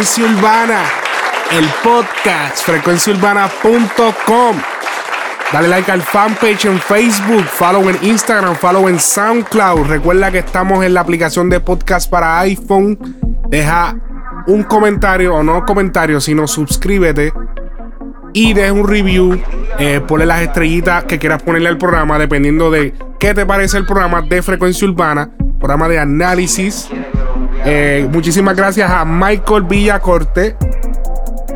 Frecuencia Urbana, el podcast, frecuenciaurbana.com. Dale like al fanpage en Facebook, follow en Instagram, follow en SoundCloud. Recuerda que estamos en la aplicación de podcast para iPhone. Deja un comentario o no comentario, sino suscríbete y deja un review. Eh, ponle las estrellitas que quieras ponerle al programa, dependiendo de qué te parece el programa de Frecuencia Urbana programa de análisis. Eh, muchísimas gracias a Michael Villacorte,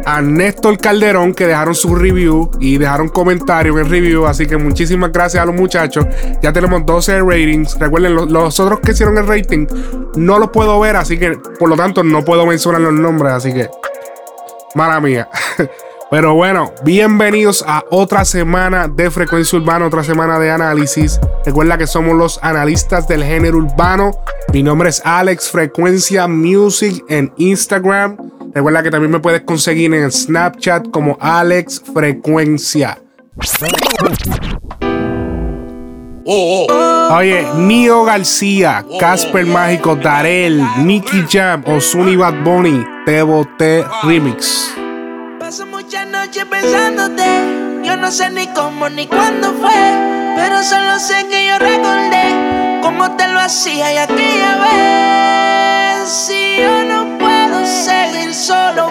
a Néstor Calderón que dejaron su review y dejaron comentarios en el review. Así que muchísimas gracias a los muchachos. Ya tenemos 12 ratings. Recuerden, los, los otros que hicieron el rating no los puedo ver, así que por lo tanto no puedo mencionar los nombres. Así que, mala mía. Pero bueno, bienvenidos a otra semana de Frecuencia Urbana, otra semana de análisis. Recuerda que somos los analistas del género urbano. Mi nombre es Alex Frecuencia Music en Instagram. Recuerda que también me puedes conseguir en Snapchat como Alex Frecuencia. Oye, Nio García, Casper Mágico, Darel, Nicky Jam, Ozuni Bad Bunny, Te Boté Remix. Muchas noches pensándote. Yo no sé ni cómo ni cuándo fue. Pero solo sé que yo recordé cómo te lo hacía y aquella vez. Si yo no puedo seguir solo,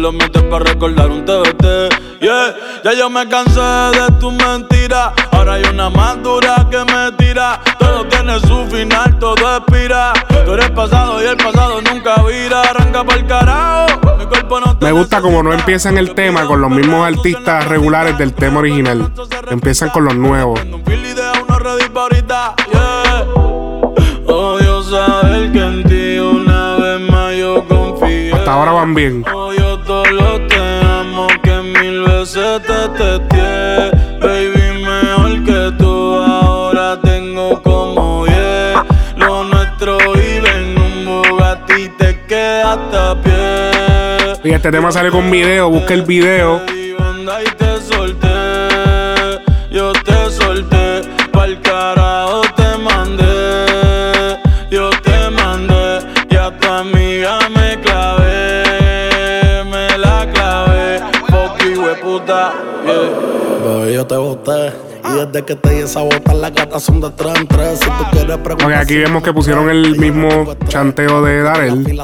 lo metes para recordar un TBT. Yeah, ya yo me cansé de tu mentira. Ahora hay una más dura que me tira. Todo tiene su final, todo expira. Tú eres pasado y el pasado nunca vira. Arranca para el carajo. Mi cuerpo no te Me gusta como no empiezan el tema con los mismos artistas regulares del tema original. Empiezan con los nuevos. Un feel y deja uno ready pa' ahorita, yeah. Odio saber que en ti una vez más yo confío. Hasta ahora van bien. Este tema sale con video. Busca el video. Desde que te di esa bota, las gatas son de tres en tres. Si tú quieres preguntar. Ok, aquí vemos que pusieron el mismo chanteo de Darel.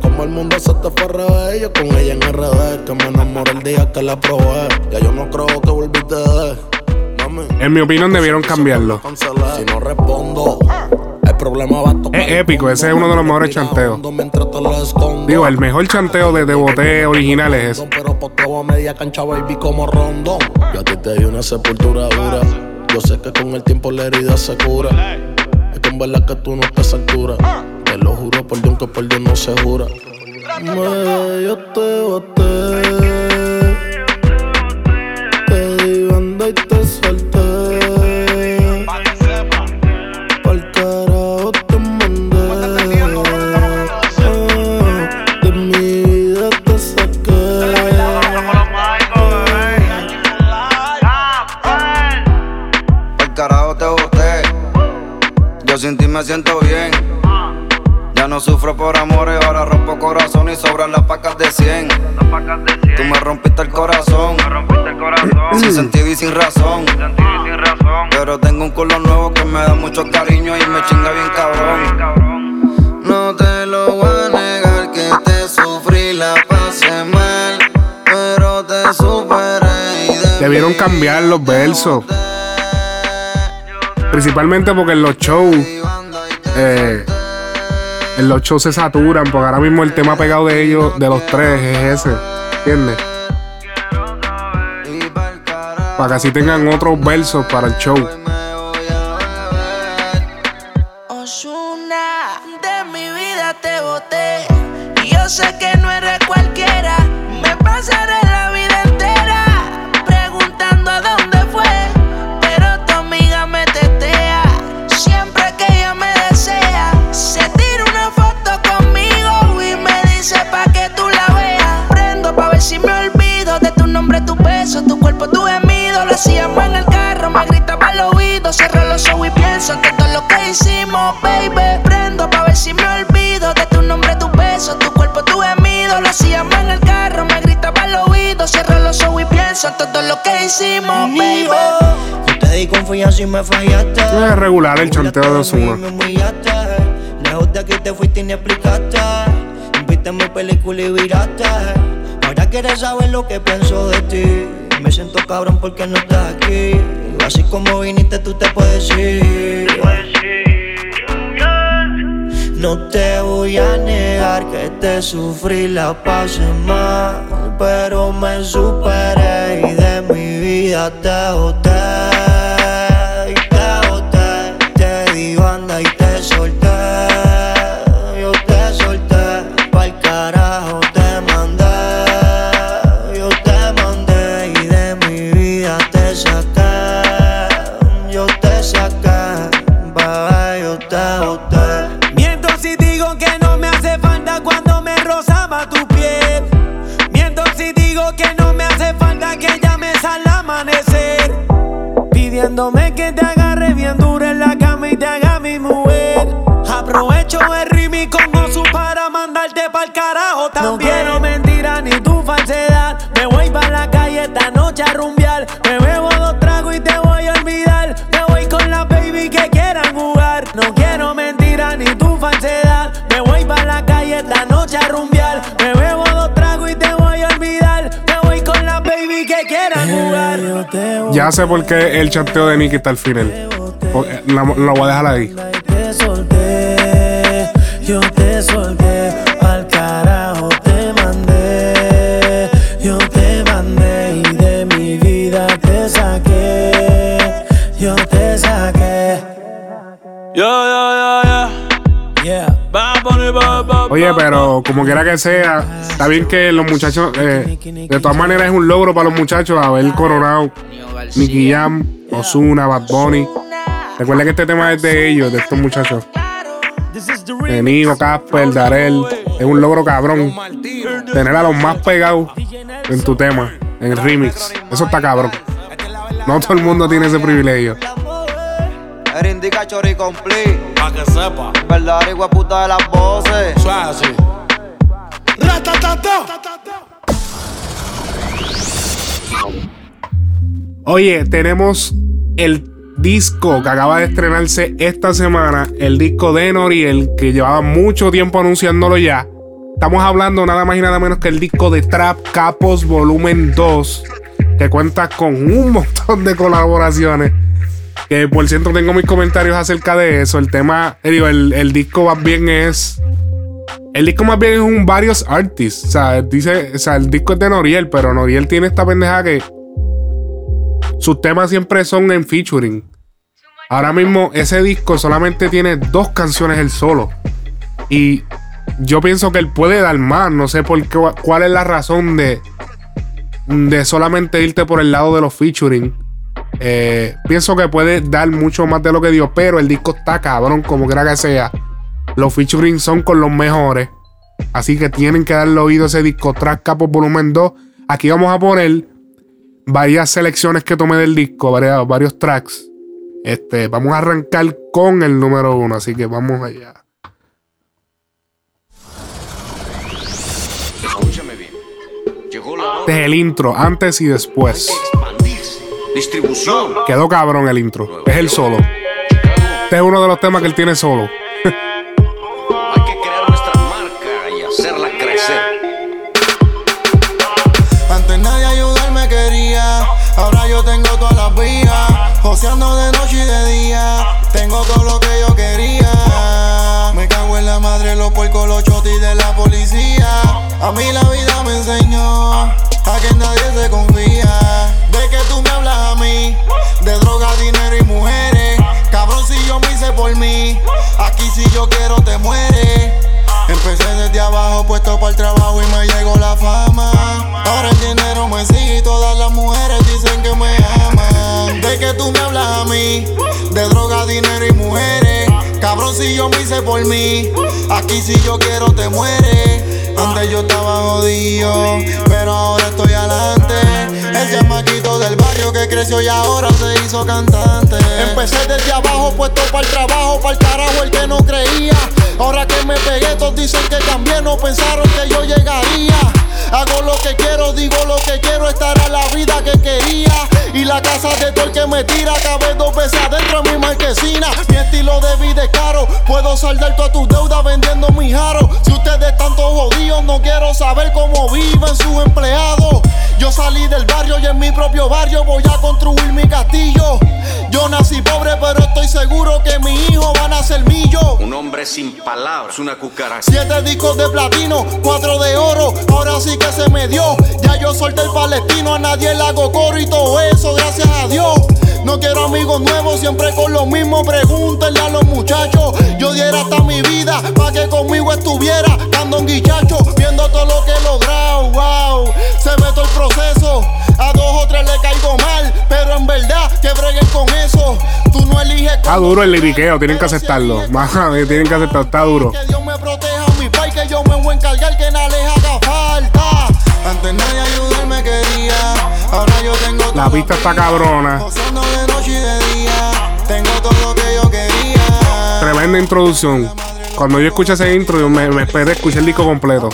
como el mundo se te fue revés. Yo con ella en RD. Que me enamoré el día que la probé. Ya yo no creo que volviste. En mi opinión debieron cambiarlo. Si no respondo, el problema va a tocar. Es épico, ese es uno de los mejores chanteos. Digo, el mejor chanteo de Deboté original es ese. Pero posteo a media cancha, baby, como rondón. Yo a ti te di una sepultura dura. Yo sé que con el tiempo la herida se cura. Es que en verdad que tú no estás a esa altura. Te lo juro por Dios que por Dios no se jura. Me, yo te boté. Me siento bien. Ya no sufro por amores, ahora rompo corazón y sobran las pacas de 100. Tú me rompiste el corazón. Sin sentido y sin razón. Pero tengo un culo nuevo que me da mucho cariño y me chinga bien cabrón. No te lo voy a negar que te sufrí, la pasé mal. Pero te superé y de Debieron cambiar los versos. Principalmente porque en los shows, eh, los shows se saturan, porque ahora mismo el tema pegado de ellos, de los tres, es ese. ¿Entiendes? Para que así tengan otros versos para el show. sé que no eres cualquiera. Me pasaré tu beso, tu cuerpo, tu gemido. Lo hacíamos en el carro, me gritaba al oído. Cierro los ojos y pienso en todo lo que hicimos, baby. Prendo pa' ver si me olvido de tu nombre, tu beso, tu cuerpo, tu gemido. Lo hacíamos en el carro, me gritaba al oído. Cierro los ojos y pienso en todo lo que hicimos, baby. Yo te di confianza y me fallaste. Es regular el chanteo de humillaste. Lejos de aquí te fuiste y ni explicaste. Viste mi película y viraste. Ahora quieres saber lo que pienso de ti. Me siento cabrón porque no estás aquí. Así como viniste, tú te puedes ir. No te voy a negar que te sufrí, la pasé mal, pero me superé y de mi vida te mujer. Aprovecho el ritmo con Osu para mandarte pa'l carajo también. No quiero mentira ni tu falsedad. Me voy pa' la calle esta noche a rumbear. Me bebo dos tragos y te voy a olvidar. Me voy con la baby que quieran jugar. No quiero mentira ni tu falsedad. Me voy pa' la calle esta noche a rumbear. Me bebo dos tragos y te voy a olvidar. Me voy con la baby que quieran jugar. Ya sé por qué el chanteo de Nicky está al final. La- Lo voy a dejar ahí. Yo te solté, al carajo te mandé, yo te mandé y de mi vida te saqué, yo te saqué. Yeah, yeah, yeah, yeah. Yeah. Oye, pero como quiera que sea, está bien que los muchachos, eh, de todas maneras es un logro para los muchachos haber coronado Nicky Jam, Ozuna, Bad Bunny. Recuerda que este tema es de ellos, de estos muchachos. This is the De remix. Nigo, Casper, Darel. Es un logro cabrón. Tener a los más pegados en tu tema, en el remix. Eso está cabrón. No todo el mundo tiene ese privilegio. Era indica chori complete. Pa' que sepa. Verdadero puta de las voces. Eso es así. Oye, tenemos el disco que acaba de estrenarse esta semana, el disco de Noriel, que llevaba mucho tiempo anunciándolo ya. Estamos hablando nada más y nada menos que el disco de Trap Capos Volumen 2, que cuenta con un montón de colaboraciones. Que por cierto tengo mis comentarios acerca de eso. El tema, eh, digo, el, el disco más bien es el disco más bien es un varios artists. O sea, dice, o sea, el disco es de Noriel, pero Noriel tiene esta pendeja que sus temas siempre son en featuring. Ahora mismo ese disco solamente tiene dos canciones el solo. Y yo pienso que él puede dar más. No sé por qué, cuál es la razón de, de solamente irte por el lado de los featuring. Eh, pienso que puede dar mucho más de lo que dio, pero el disco está cabrón, como quiera que sea. Los featuring son con los mejores. Así que tienen que darle oído a ese disco Track Capos Volumen 2. Aquí vamos a poner varias selecciones que tomé del disco, varios tracks. Este, vamos a arrancar con el número uno, así que vamos allá. Escúchame bien. Llegó la hora Este es el intro, antes y después. distribución. Quedó cabrón el intro. Es el solo. Este es uno de los temas que él tiene solo. Hay que crear nuestra marca y hacerla crecer. Antes nadie ayudarme quería, ahora yo tengo todas las vías. Joseando de puercos, los chotis de la policía. A mí la vida me enseñó a que nadie se confía. Yo me hice por mí, aquí si yo quiero te mueres. Antes yo estaba jodido, pero ahora estoy adelante. El chamaquito que creció y ahora se hizo cantante. Empecé desde abajo, puesto para el trabajo, para el carajo el que no creía. Ahora que me pegué, todos dicen que cambié, no pensaron que yo llegaría. Hago lo que quiero, digo lo que quiero, estar a la vida que quería. Y la casa de todo el que me tira, cabe dos veces adentro de mi marquesina. Mi estilo de vida es caro, puedo saldar todas tus deudas vendiendo mi jaro. Si ustedes todos jodidos, no quiero saber cómo viven sus empleados. Yo salí del barrio y en mi propio barrio voy a construir mi castillo. Yo nací pobre, pero estoy seguro que mi hijo van a ser millo. Un hombre sin palabras, una cucaracha. Siete discos de platino, cuatro de oro, ahora sí que se me dio. Ya yo solté el palestino, a nadie le hago coro y todo eso, gracias a Dios. No quiero amigos nuevos, siempre con lo mismo. Pregúntenle a los muchachos. Yo diera hasta mi vida para que conmigo estuviera. Dando un guichacho, viendo todo lo que he logrado. Wow, se ve todo el proceso. A dos o tres le caigo mal, pero en verdad que breguen con eso. Tú no eliges. Está duro el liriqueo, tienen que aceptarlo. Más, tienen que aceptarlo, está duro. Que Dios me proteja mi país, que yo me voy a encargar que nada les haga falta. Antes nadie ayudarme quería, ahora yo tengo La pista está cabrona. De noche y de día, tengo todo lo que yo quería. Tremenda introducción. Cuando yo escuché ese intro, yo me, me esperé escuchar el disco completo.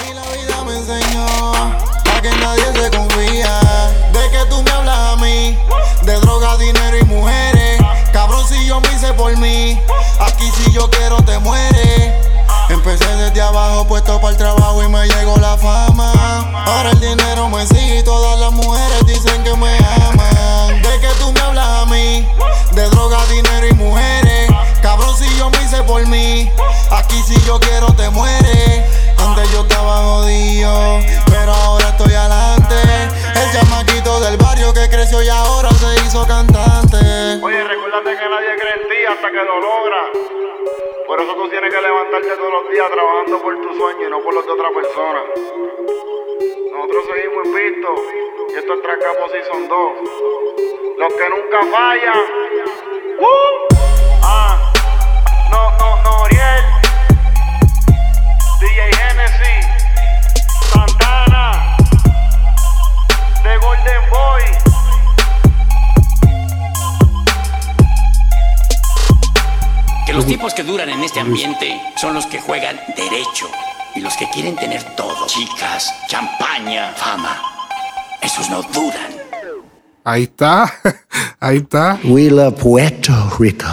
Por mí, días trabajando por tu sueño y no por los de otra persona. Nosotros seguimos invictos y esto es Tracapos Season 2. Los que nunca fallan. ¡Uh! Duran en este ambiente son los que juegan derecho y los que quieren tener todo. Chicas, champaña, fama. Esos no duran. Ahí está. Ahí está. We love Puerto Rico.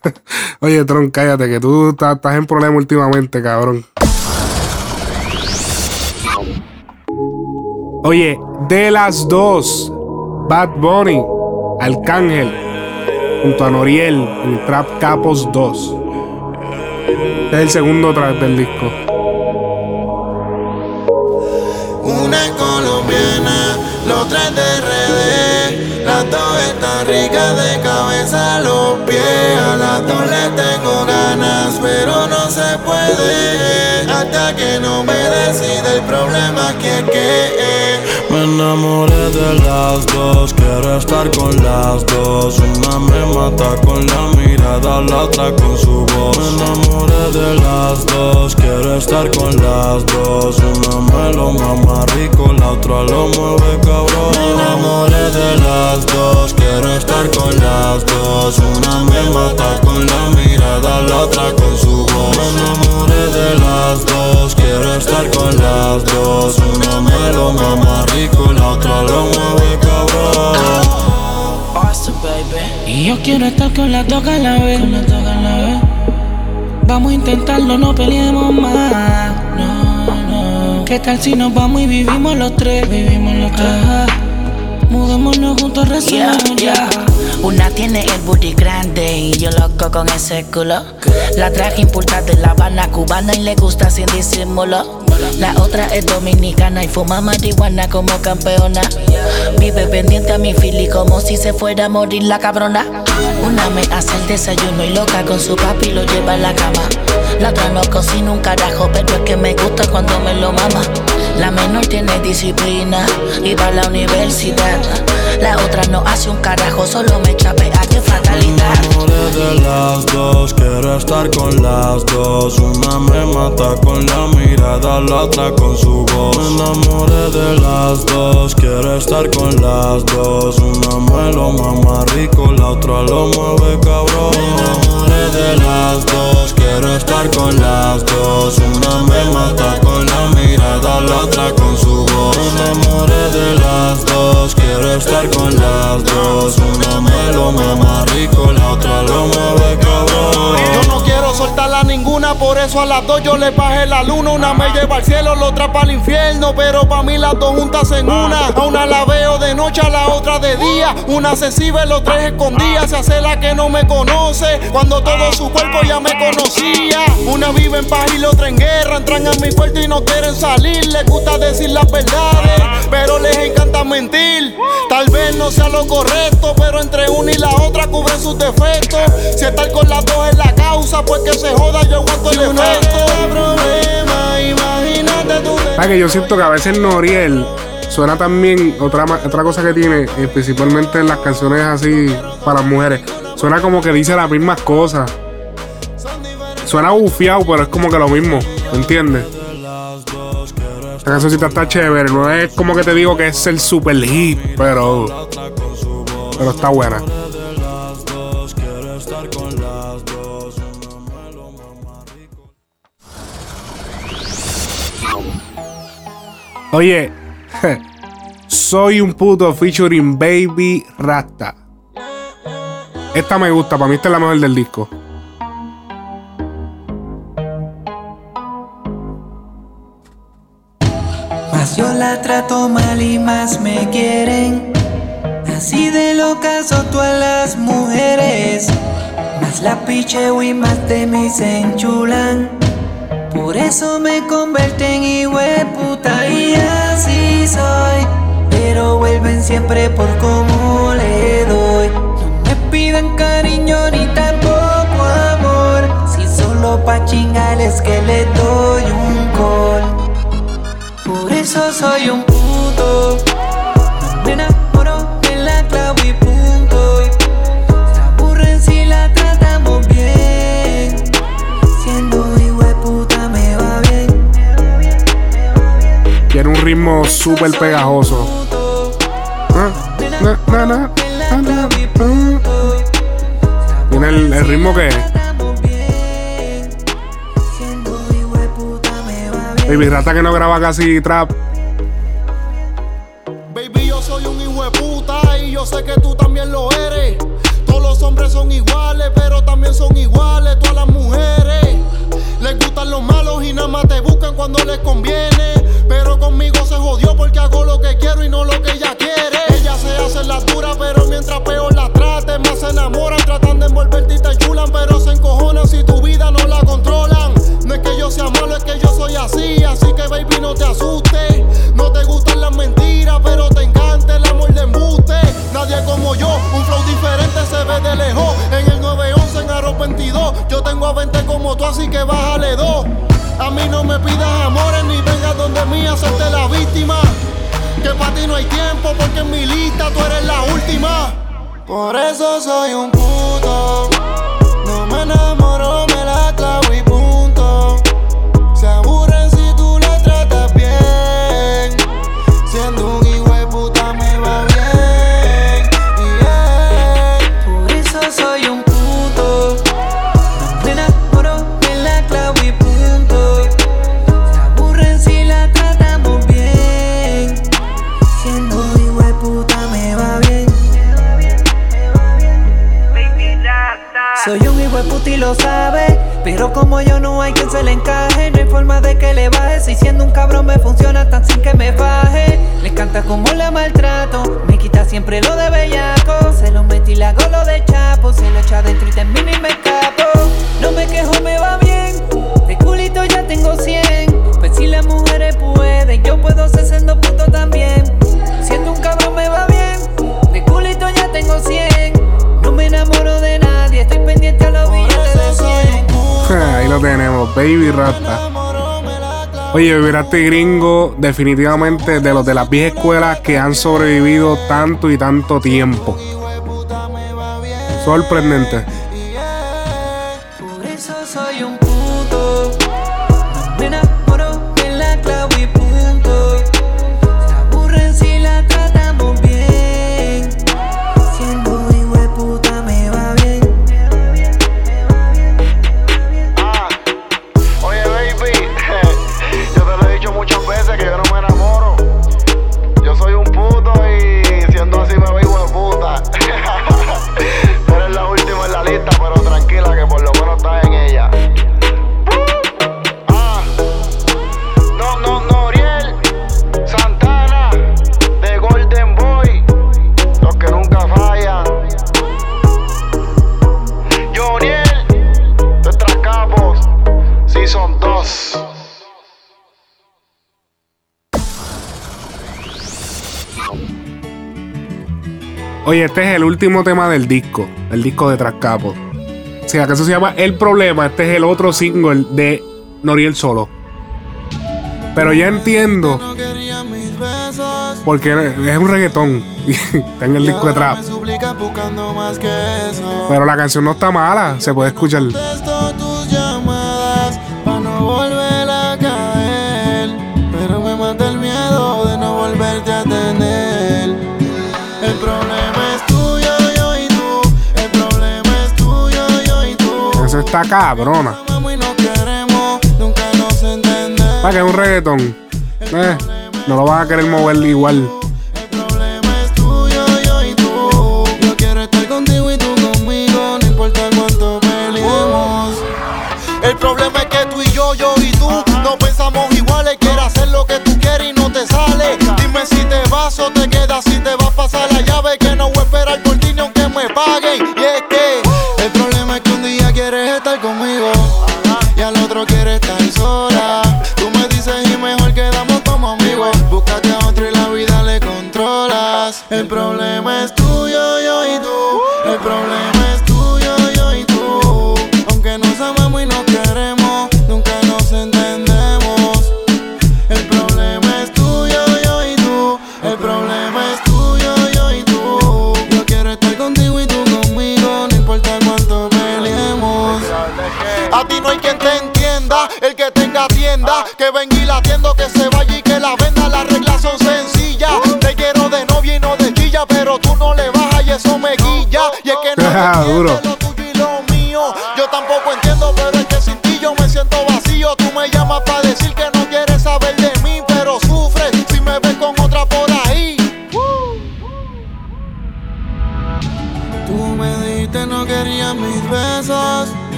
Oye, Tron, cállate, que tú estás, estás en problema últimamente, cabrón. Oye, de las dos, Bad Bunny, Arcángel, junto a Noriel, en Trap Capos 2. Es el segundo track del disco. Una es colombiana, la otra es de RD. Las dos están ricas de cabeza a los pies. A las dos le tengo ganas, pero no se puede. Hasta que no me decide el problema que es que Me enamoré de las dos, quiero estar con las dos. Una me mata con la mirada, la otra con su voz. Me enamoré de las dos, quiero estar con las dos. Una me lo mama rico, la otra lo mueve cabrón. Me enamoré de las dos, estar con las dos. Una me mata con la mirada, la otra con su voz. Me enamoré de las dos, quiero estar con las dos. Una me lo mama rico, la otra lo mueve cabrón. Y yo quiero estar con las dos a la vez. Vamos a intentarlo, no peleemos más. No, no. ¿Qué tal si nos vamos y vivimos los tres? Vivimos los tres. Ajá. Mudémonos juntos, resolvemos ya. Una tiene el booty grande y yo loco con ese culo. La traje impulsada de La Habana cubana y le gusta sin disimulo. La otra es dominicana y fuma marihuana como campeona. Vive pendiente a mi fili como si se fuera a morir la cabrona. Una me hace el desayuno y loca con su papi lo lleva a la cama. La otra no cocina un carajo, pero es que me gusta cuando me lo mama. La menor tiene disciplina y va a la universidad. La otra no hace un carajo, solo me chapea, fatalidad. Me de las dos, quiero estar con las dos. Una me mata con la mirada, la otra con su voz. Me enamoré de las dos, quiero estar con las dos. Una me lo mama rico, la otra lo mueve cabrón. Me enamoré de las dos, quiero estar con las dos. Una me mata con la mirada, la otra con su voz. Me enamoré de las dos, quiero estar con las dos. Una me lo mama rico, la otra lo mueve cabrón. Yo no quiero soltarla ninguna, por eso a las dos yo le bajé la luna. Una me lleva al cielo, la otra para el infierno. Pero para mí las dos juntas en una. A una la veo de noche, a la otra de día. Una se sirve, los tres escondidas. Se hace la que no me conoce. Cuando todo su cuerpo ya me conocía. Una vive en paz y la otra en guerra. Entran a mi cuarto y no quieren salir. Les gusta decir las verdades, pero les encanta mentir. Tal vez no sea lo correcto, pero entre una y la otra cubren sus defectos. Si estar con las dos es la causa, pues que se joda, yo aguanto el efecto. problema, imagínate tú. ¿Sabes que yo siento que a veces Noriel suena también otra, otra cosa que tiene, eh, principalmente en las canciones así para mujeres. Suena como que dice las mismas cosas. Suena bufiado, pero es como que lo mismo. ¿Me entiendes? Esta cancioncita está chévere. No es como que te digo que es el super hit, pero. Pero está buena. Oye, soy un puto featuring Baby Rasta. Esta me gusta, para mí esta es la mejor del disco. La trato mal y más me quieren. Así de locas son todas las mujeres. Más la picheo y más de mí enchulan. Por eso me convierten en puta y así soy. Pero vuelven siempre por cómo le doy. No me pidan cariño ni tampoco amor. Si solo pa' chingarles que le doy un call. Eso soy un puto. Me enamoro de la clavo y punto. Se aburren si la tratamos bien. Siendo hijo de puta me va bien. Tiene un ritmo súper pegajoso. Ah, ah. Tiene el, el ritmo que Baby Rata que no graba casi trap. Baby, yo soy un hijo de puta y yo sé que tú también lo eres. Todos los hombres son iguales, pero también son iguales todas las mujeres. Les gustan los malos y nada más te buscan cuando les conviene. Pero conmigo se jodió porque hago lo que quiero y no lo que ella quiere. Ella se hace la dura, pero mientras peor la trate, más se enamoran, tratan de envolverte y te chulan, pero se encojonan si tu vida no así, así que baby no te asustes. No te gustan las mentiras, pero te encanta el amor de embuste. Nadie como yo, un flow diferente se ve de lejos. En el 911 en Aro 22, yo tengo a 20 como tú, así que bájale dos. A mí no me pidas amores ni vengas donde mí a hacerte la víctima. Que para ti no hay tiempo porque en mi lista tú eres la última. Por eso soy un puto. No me enamoro, me la clavo y lo sabe. Pero como yo no hay quien se le encaje, no hay forma de que le baje. Si siendo un cabrón me funciona tan sin que me baje. Le encanta como le maltrato, me quita siempre lo de bellaco. Se lo metí le hago lo de chapo, se lo echa dentro y termino y me escapo. No me quejo, me va bien. De culito ya tengo 100. Pues si las mujeres pueden, yo puedo ser siendo puto también. Siendo un cabrón me va bien. De culito ya tengo 100. No me enamoro de nadie, estoy pendiente a los billetes de 100. Ahí lo tenemos, Baby Rasta. Oye, Baby Rasta y Gringo, definitivamente de los de las viejas escuelas que han sobrevivido tanto y tanto tiempo. Sorprendente. Último tema del disco, el disco de Trascapo. O sea, que eso se llama El Problema. Este es el otro single de Noriel Solo. Pero ya entiendo. Porque es un reggaetón. Está en el disco de trap. Pero la canción no está mala. Se puede escuchar. Está cabrona. Para que es un reggaetón. Eh, no lo vas a querer mover igual. Y nos queremos,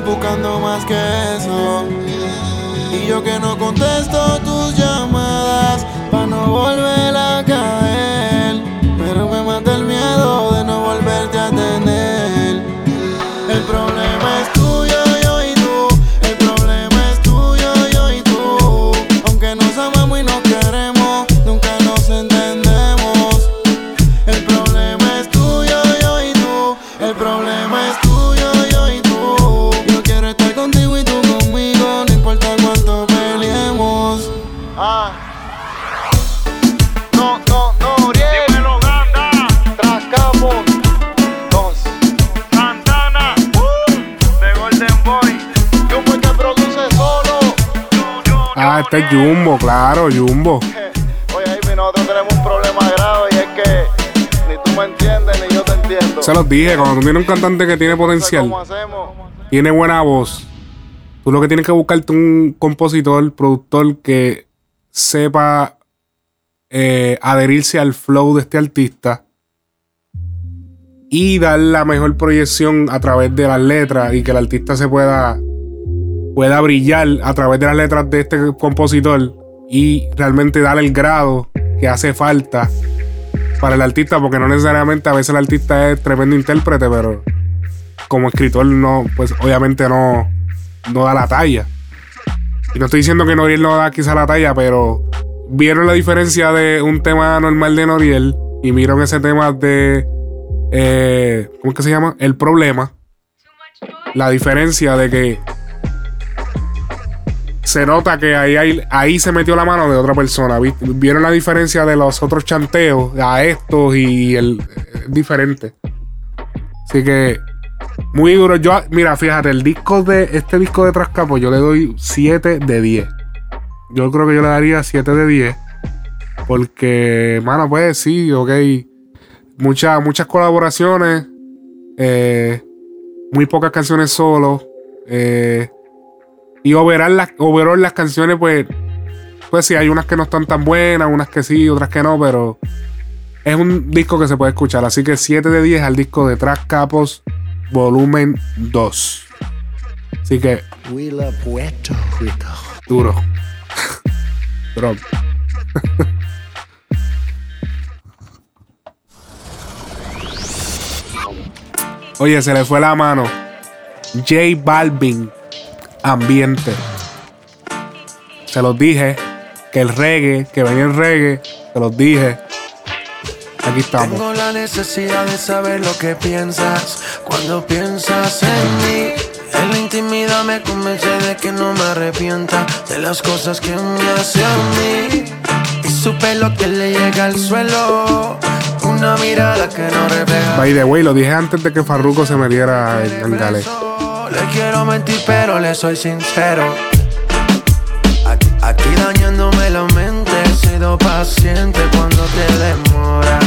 buscando más que eso. Y yo que no este es Jumbo, claro, Jumbo. Oye, Ivy, nosotros tenemos un problema grave y es que ni tú me entiendes ni yo te entiendo. Se los dije, cuando tú tienes un cantante que tiene potencial, tiene buena voz, tú lo que tienes que buscarte un compositor, productor que sepa eh, adherirse al flow de este artista y dar la mejor proyección a través de las letras y que el artista se pueda pueda brillar a través de las letras de este compositor y realmente dar el grado que hace falta para el artista, porque no necesariamente a veces el artista es tremendo intérprete, pero como escritor no, pues obviamente no, no da la talla. Y no estoy diciendo que Noriel no da quizá la talla, pero vieron la diferencia de un tema normal de Noriel y vieron ese tema de, eh, ¿cómo es que se llama? El problema. La diferencia de que se nota que ahí, ahí, se metió la mano de otra persona. Vieron la diferencia de los otros chanteos a estos y el diferente. Así que muy duro. Yo, mira, fíjate, el disco de este disco de Trascapo yo le doy 7 de 10. Yo creo que yo le daría 7 de 10. Porque, mano, pues sí, ok. Muchas, muchas colaboraciones. Eh, muy pocas canciones solo. Eh, y overall las, overall las canciones, pues, pues sí, hay unas que no están tan buenas, unas que sí, otras que no, pero es un disco que se puede escuchar. Así que 7 de 10 al disco de Tras Capos, volumen 2. Así que. Duro. Bro. Oye, se le fue la mano. J Balvin ambiente. Se los dije que el reggae, que venía el reggae, se los dije. Aquí estamos. Tengo la necesidad de saber lo que piensas cuando piensas en mí. En la intimidad me convence de que no me arrepienta de las cosas que me hace a mí. Y supe lo que le llega al suelo. Una mirada que no refleja. By the way, lo dije antes de que Farruko se metiera en, en Gale. Le quiero mentir, pero le soy sincero. Aquí, dañándome la mente, he sido paciente cuando te demora.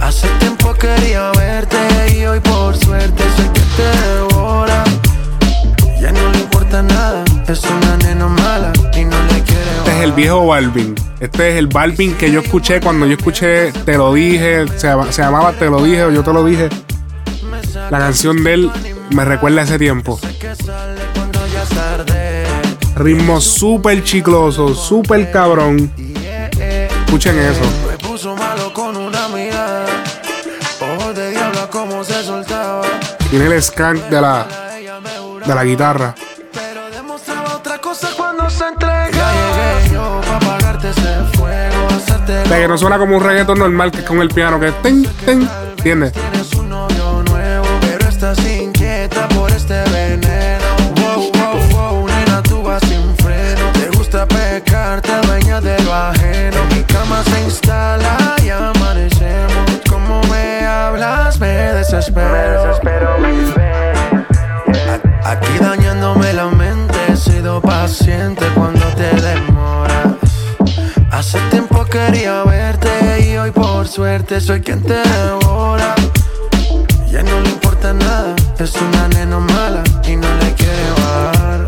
Hace tiempo quería verte y hoy por suerte soy que te devora. Ya no le importa nada, es una nena mala y no le quiere. Este es el viejo Balvin. Este es el Balvin que yo escuché cuando yo escuché Te lo dije, se, se llamaba Te lo dije o yo te lo dije. La canción de él me recuerda a ese tiempo. Ritmo súper chicloso, súper cabrón. Escuchen eso. Tiene el skank de la, de la guitarra. De que no suena como un reggaeton normal que es con el piano que ten, ten, ¿entiendes? Suerte soy quien te devora. Ya no le importa nada, es una nena mala y no le quiere bajar.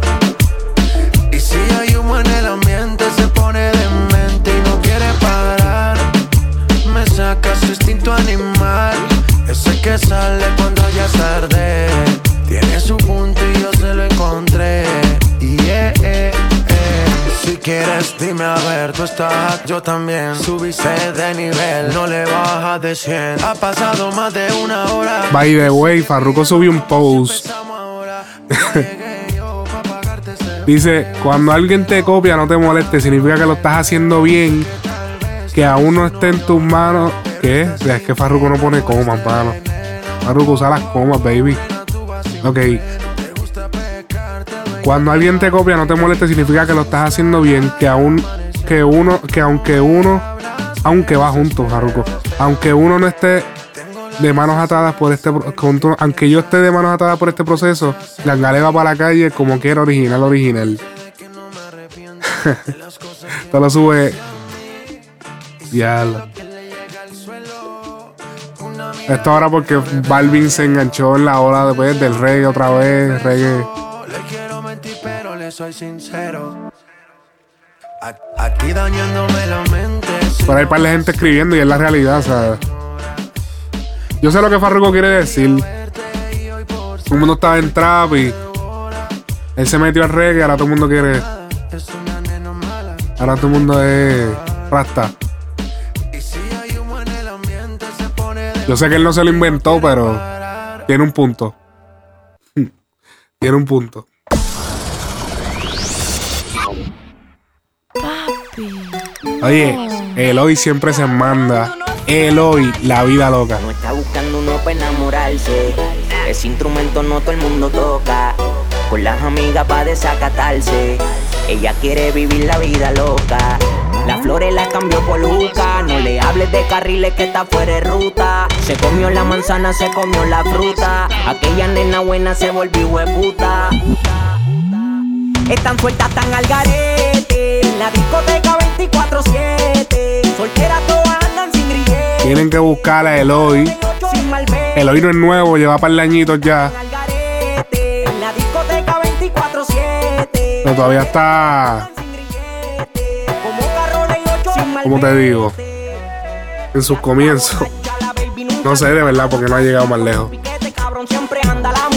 Y si hay humo en el ambiente, se pone demente y no quiere parar. Me saca su instinto animal, ese que sale cuando ya es tarde. Quieres, dime a ver, tú estás, yo también. Subiste de nivel, no le bajas de 100. Ha pasado más de una hora. By the way, Farruko subió un post. Dice, cuando alguien te copia, no te moleste, significa que lo estás haciendo bien, que aún no esté en tus manos. ¿Qué? O sea, es que Farruko no pone comas, mano. Farruko usa las comas, baby. Ok. Cuando alguien te copia, no te moleste, significa que lo estás haciendo bien, que aún, que uno, que aunque uno, aunque va junto, Farruko, aunque uno no esté de manos atadas por este aunque yo esté de manos atadas por este proceso, la va para la calle como quiera original original. Te lo sube. Ya. Esto ahora porque Balvin se enganchó en la ola después del reggae otra vez, reggae. Aquí dañándome la mente. Pero hay par de gente escribiendo y es la realidad, ¿sabes? Yo sé lo que Farruko quiere decir. Todo el mundo estaba en trap y él se metió al reggae. Ahora todo el mundo quiere. Ahora todo el mundo es rasta. Yo sé que él no se lo inventó, pero tiene un punto. tiene un punto. Oye, Eloy siempre se manda. Eloy, la vida loca. No está buscando uno para enamorarse. Ese instrumento no todo el mundo toca. Con las amigas para desacatarse. Ella quiere vivir la vida loca. Las flores las cambió por Luca. No le hables de carriles que está fuera de ruta. Se comió la manzana, se comió la fruta. Aquella nena buena se volvió puta. Están sueltas, tan al garete. La discoteca 24-7. Soltera todas andan sin grillete. Tienen que buscar a Eloy. Eloy no es nuevo, lleva par de añitos ya. La discoteca 24-7. Pero todavía está. ¿Cómo te digo? En sus comienzos. No sé de verdad porque no ha llegado más lejos.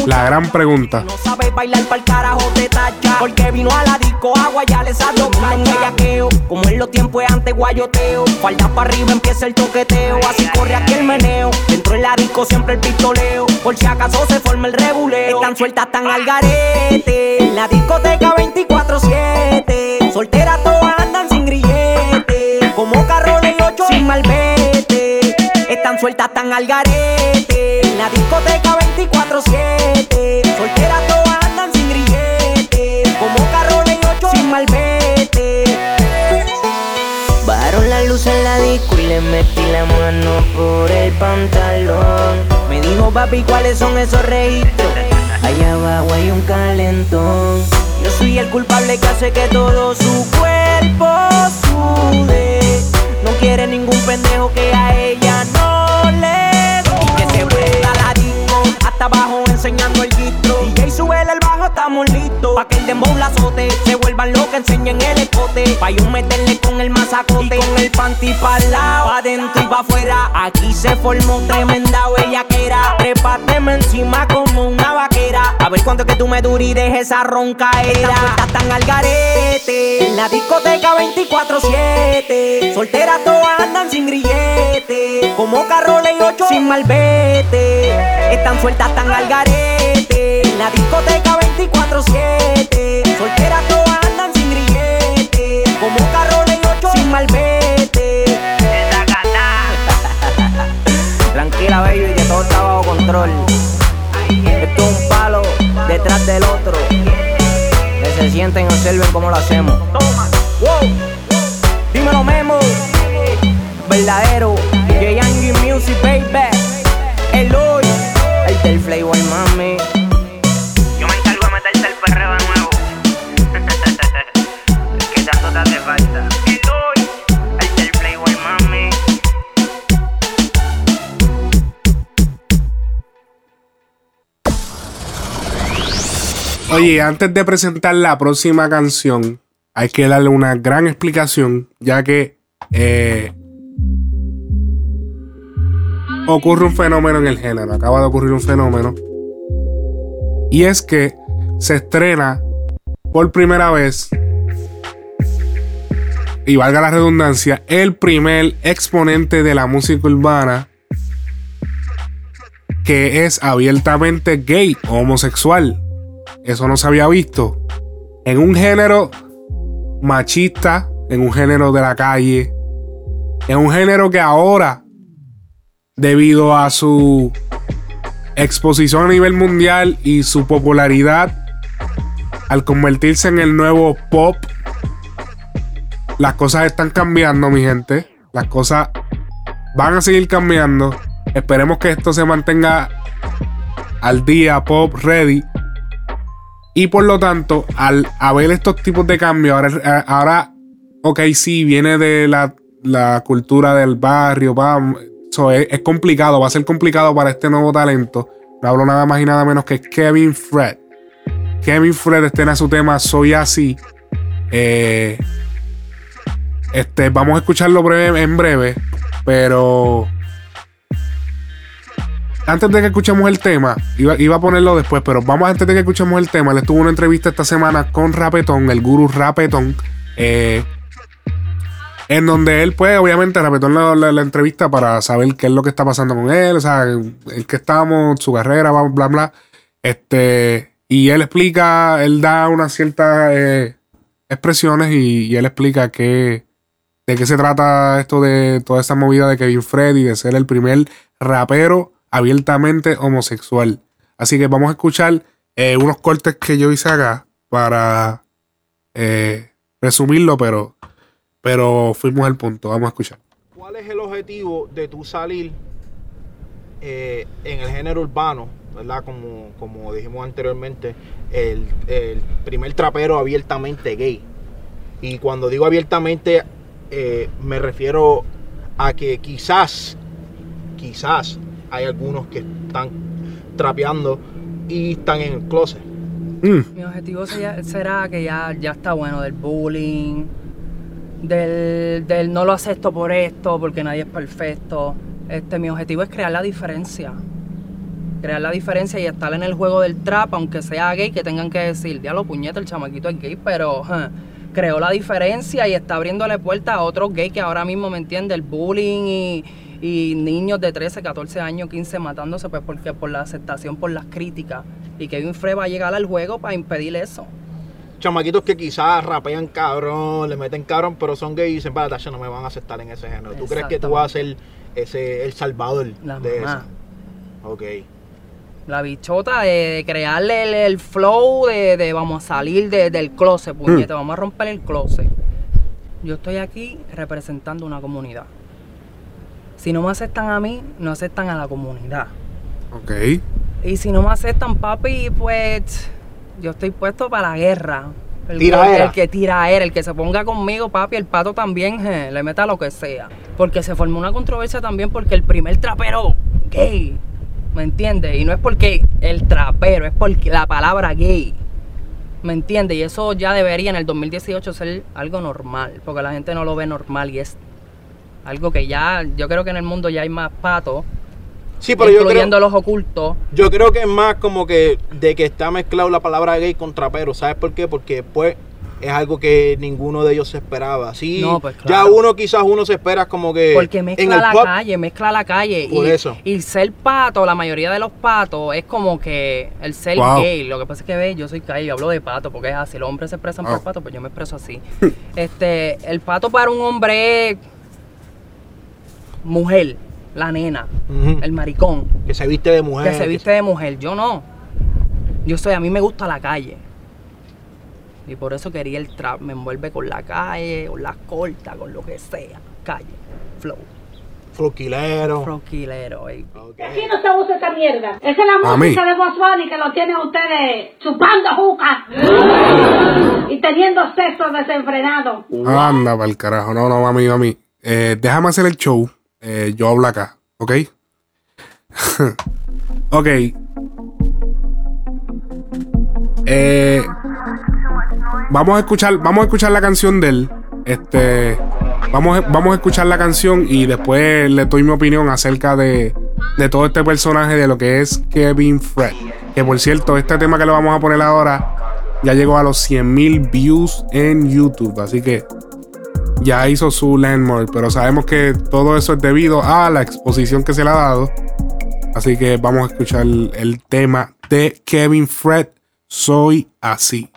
La gran pregunta. No sabe bailar pa'l carajo de tacha. Porque vino a la disco agua, ya les salgo un bellaqueo. Como en los tiempos antes guayoteo. Falda para arriba empieza el toqueteo. Así corre aquí el meneo. Dentro de la disco siempre el pistoleo. Por si acaso se forma el rebuleo. Están sueltas, tan al garete. La discoteca 24-7. Soltera todas andan sin grillete. Como carroles y ocho sin malvete. Están sueltas, tan al garete. La discoteca 24-7. Soltera todas andan sin grillete. Como carroles y ocho sin malvete. Bajaron la luz en la disco y le metí la mano por el pantalón. Me dijo papi cuáles son esos registros. Allá abajo hay un calentón. Yo soy el culpable que hace que todo su cuerpo sude. No quiere ningún pendejo que a ella Pa' que el dembow la azote. Se vuelvan lo que enseñen el escote. Pa' yo meterle con el masacote. Y con el panty pa'l lado. Pa' dentro y pa' afuera. Aquí se formó tremenda bellaquera. Trépateme encima como una vaquera. A ver cuánto es que tú me duras y dejes esa roncaera. Estas tan al garete. En la discoteca 24-7. Solteras todas andan sin grillete. Como carroles y ocho sin malvete. Están sueltas, tan al garete. La discoteca 24-7. Solteras todas andan sin grillete. Como carroles y ocho sin malvete. Tranquila, baby, que todo está bajo control. Esto es un palo detrás del otro. Que se sienten y observen cómo lo hacemos. Wow. Dímelo, Memo. Verdadero. J. Angie Music, baby. Eloy. El del Playboy, mami. Oye, antes de presentar la próxima canción, hay que darle una gran explicación, ya que eh, ocurre un fenómeno en el género. Acaba de ocurrir un fenómeno. Y es que se estrena por primera vez, y valga la redundancia, el primer exponente de la música urbana que es abiertamente gay o homosexual. Eso no se había visto. En un género machista, en un género de la calle, en un género que ahora, debido a su exposición a nivel mundial y su popularidad, al convertirse en el nuevo pop, las cosas están cambiando, mi gente. Las cosas van a seguir cambiando. Esperemos que esto se mantenga al día, pop, ready. Y por lo tanto, al haber estos tipos de cambios, ahora, ahora ok, sí, viene de la, la cultura del barrio, vamos. So, es, complicado, va a ser complicado para este nuevo talento. No hablo nada más y nada menos que Kevin Fred. Kevin Fred estrena su tema Soy Así. Eh, este, vamos a escucharlo en breve, pero antes de que escuchemos el tema, iba, iba a ponerlo después, pero vamos antes de que escuchemos el tema. Le estuvo una entrevista esta semana con Rapetón, el guru Rapetón. eh, en donde él, pues, obviamente, Rapetón la, la- la entrevista para saber qué es lo que está pasando con él, o sea, en qué estamos, su carrera, bla, bla, bla. Este, y él explica, él da unas ciertas eh, expresiones y, él explica que, de qué se trata esto de toda esta movida de Kevin Freddy, de ser el primer rapero abiertamente homosexual. Así que vamos a escuchar eh, unos cortes que yo hice acá para eh, resumirlo, pero, pero fuimos al punto. Vamos a escuchar. ¿Cuál es el objetivo de tu salir eh, en el género urbano? ¿Verdad? Como, como dijimos anteriormente, el, el primer trapero abiertamente gay. Y cuando digo abiertamente, eh, me refiero a que quizás, quizás hay algunos que están trapeando y están en el closet. Mi objetivo sería- será que ya, ya está bueno del bullying, del, del no lo acepto por esto, porque nadie es perfecto. Este, mi objetivo es crear la diferencia. Crear la diferencia y estar en el juego del trap, aunque sea gay, que tengan que decir, diablo puñeta, el chamaquito es gay, pero creó la diferencia y está abriéndole puerta a otros gays que ahora mismo me entiende, el bullying y, y niños de 13, 14 años, 15 matándose pues porque por la aceptación, por las críticas. Y Kevin Frey va a llegar al juego para impedir eso. Chamaquitos que quizás rapean cabrón, le meten cabrón, pero son gays y dicen, para no me van a aceptar en ese género. ¿Tú crees que tú vas a ser ese, el salvador La de mamá. eso? Ok. La bichota de, de crearle el, el flow de, de vamos a salir de- del closet, puñeta, vamos a romper el closet. Yo estoy aquí representando una comunidad. Si no me aceptan a mí, no aceptan a la comunidad. Ok. Y si no me aceptan, papi, pues yo estoy puesto para la guerra. El, Tiraera. el que tira era, el que se ponga conmigo, papi, el pato también, je, le meta lo que sea. Porque se formó una controversia también porque el primer trapero gay, ¿me entiendes? Y no es porque el trapero, es porque la palabra gay, ¿me entiendes? Y eso ya debería en el 2018 ser algo normal, porque la gente no lo ve normal y es algo que ya, yo creo que en el mundo ya hay más patos, Sí, pero yo creo, incluyendo los ocultos. yo creo que es más como que de que está mezclado la palabra gay con trapero. ¿Sabes por qué? Porque pues es algo que ninguno de ellos se esperaba. Sí, No, pues, ya claro. uno quizás uno se espera como que Porque en mezcla el la pop, calle, mezcla la calle. Por y, eso. y ser pato, la mayoría de los patos, es como que el ser Wow. gay. Lo que pasa es que ve, yo soy gay, yo hablo de pato, porque es así. Los hombres se expresan por pato, pues yo me expreso así. este, el pato para un hombre es mujer, la nena, el maricón. que se viste de mujer. que se viste de mujer. Yo no. Yo soy, a mí me gusta la calle. Y por eso quería el trap. Me envuelve con la calle, con las cortas, con lo que sea. Calle, flow. Floquilero. Floquilero, baby. Aquí no se usa esa mierda. Esa es la A mí. música de Bunny que lo tienen ustedes chupando juca y teniendo sexo desenfrenado. Anda para el carajo. No, no, mami, mami. Eh, déjame hacer el show. Eh, yo hablo acá, ¿ok? ok. Eh, vamos a escuchar, vamos a escuchar la canción de él. Este, vamos, vamos a escuchar la canción y después le doy mi opinión acerca de, de todo este personaje de lo que es Kevin Fred. Que por cierto, este tema que le vamos a poner ahora ya llegó a los 100.000 views en YouTube. Así que ya hizo su landmark, pero sabemos que todo eso es debido a la exposición que se le ha dado. Así que vamos a escuchar el, el tema de Kevin Fred, Soy así.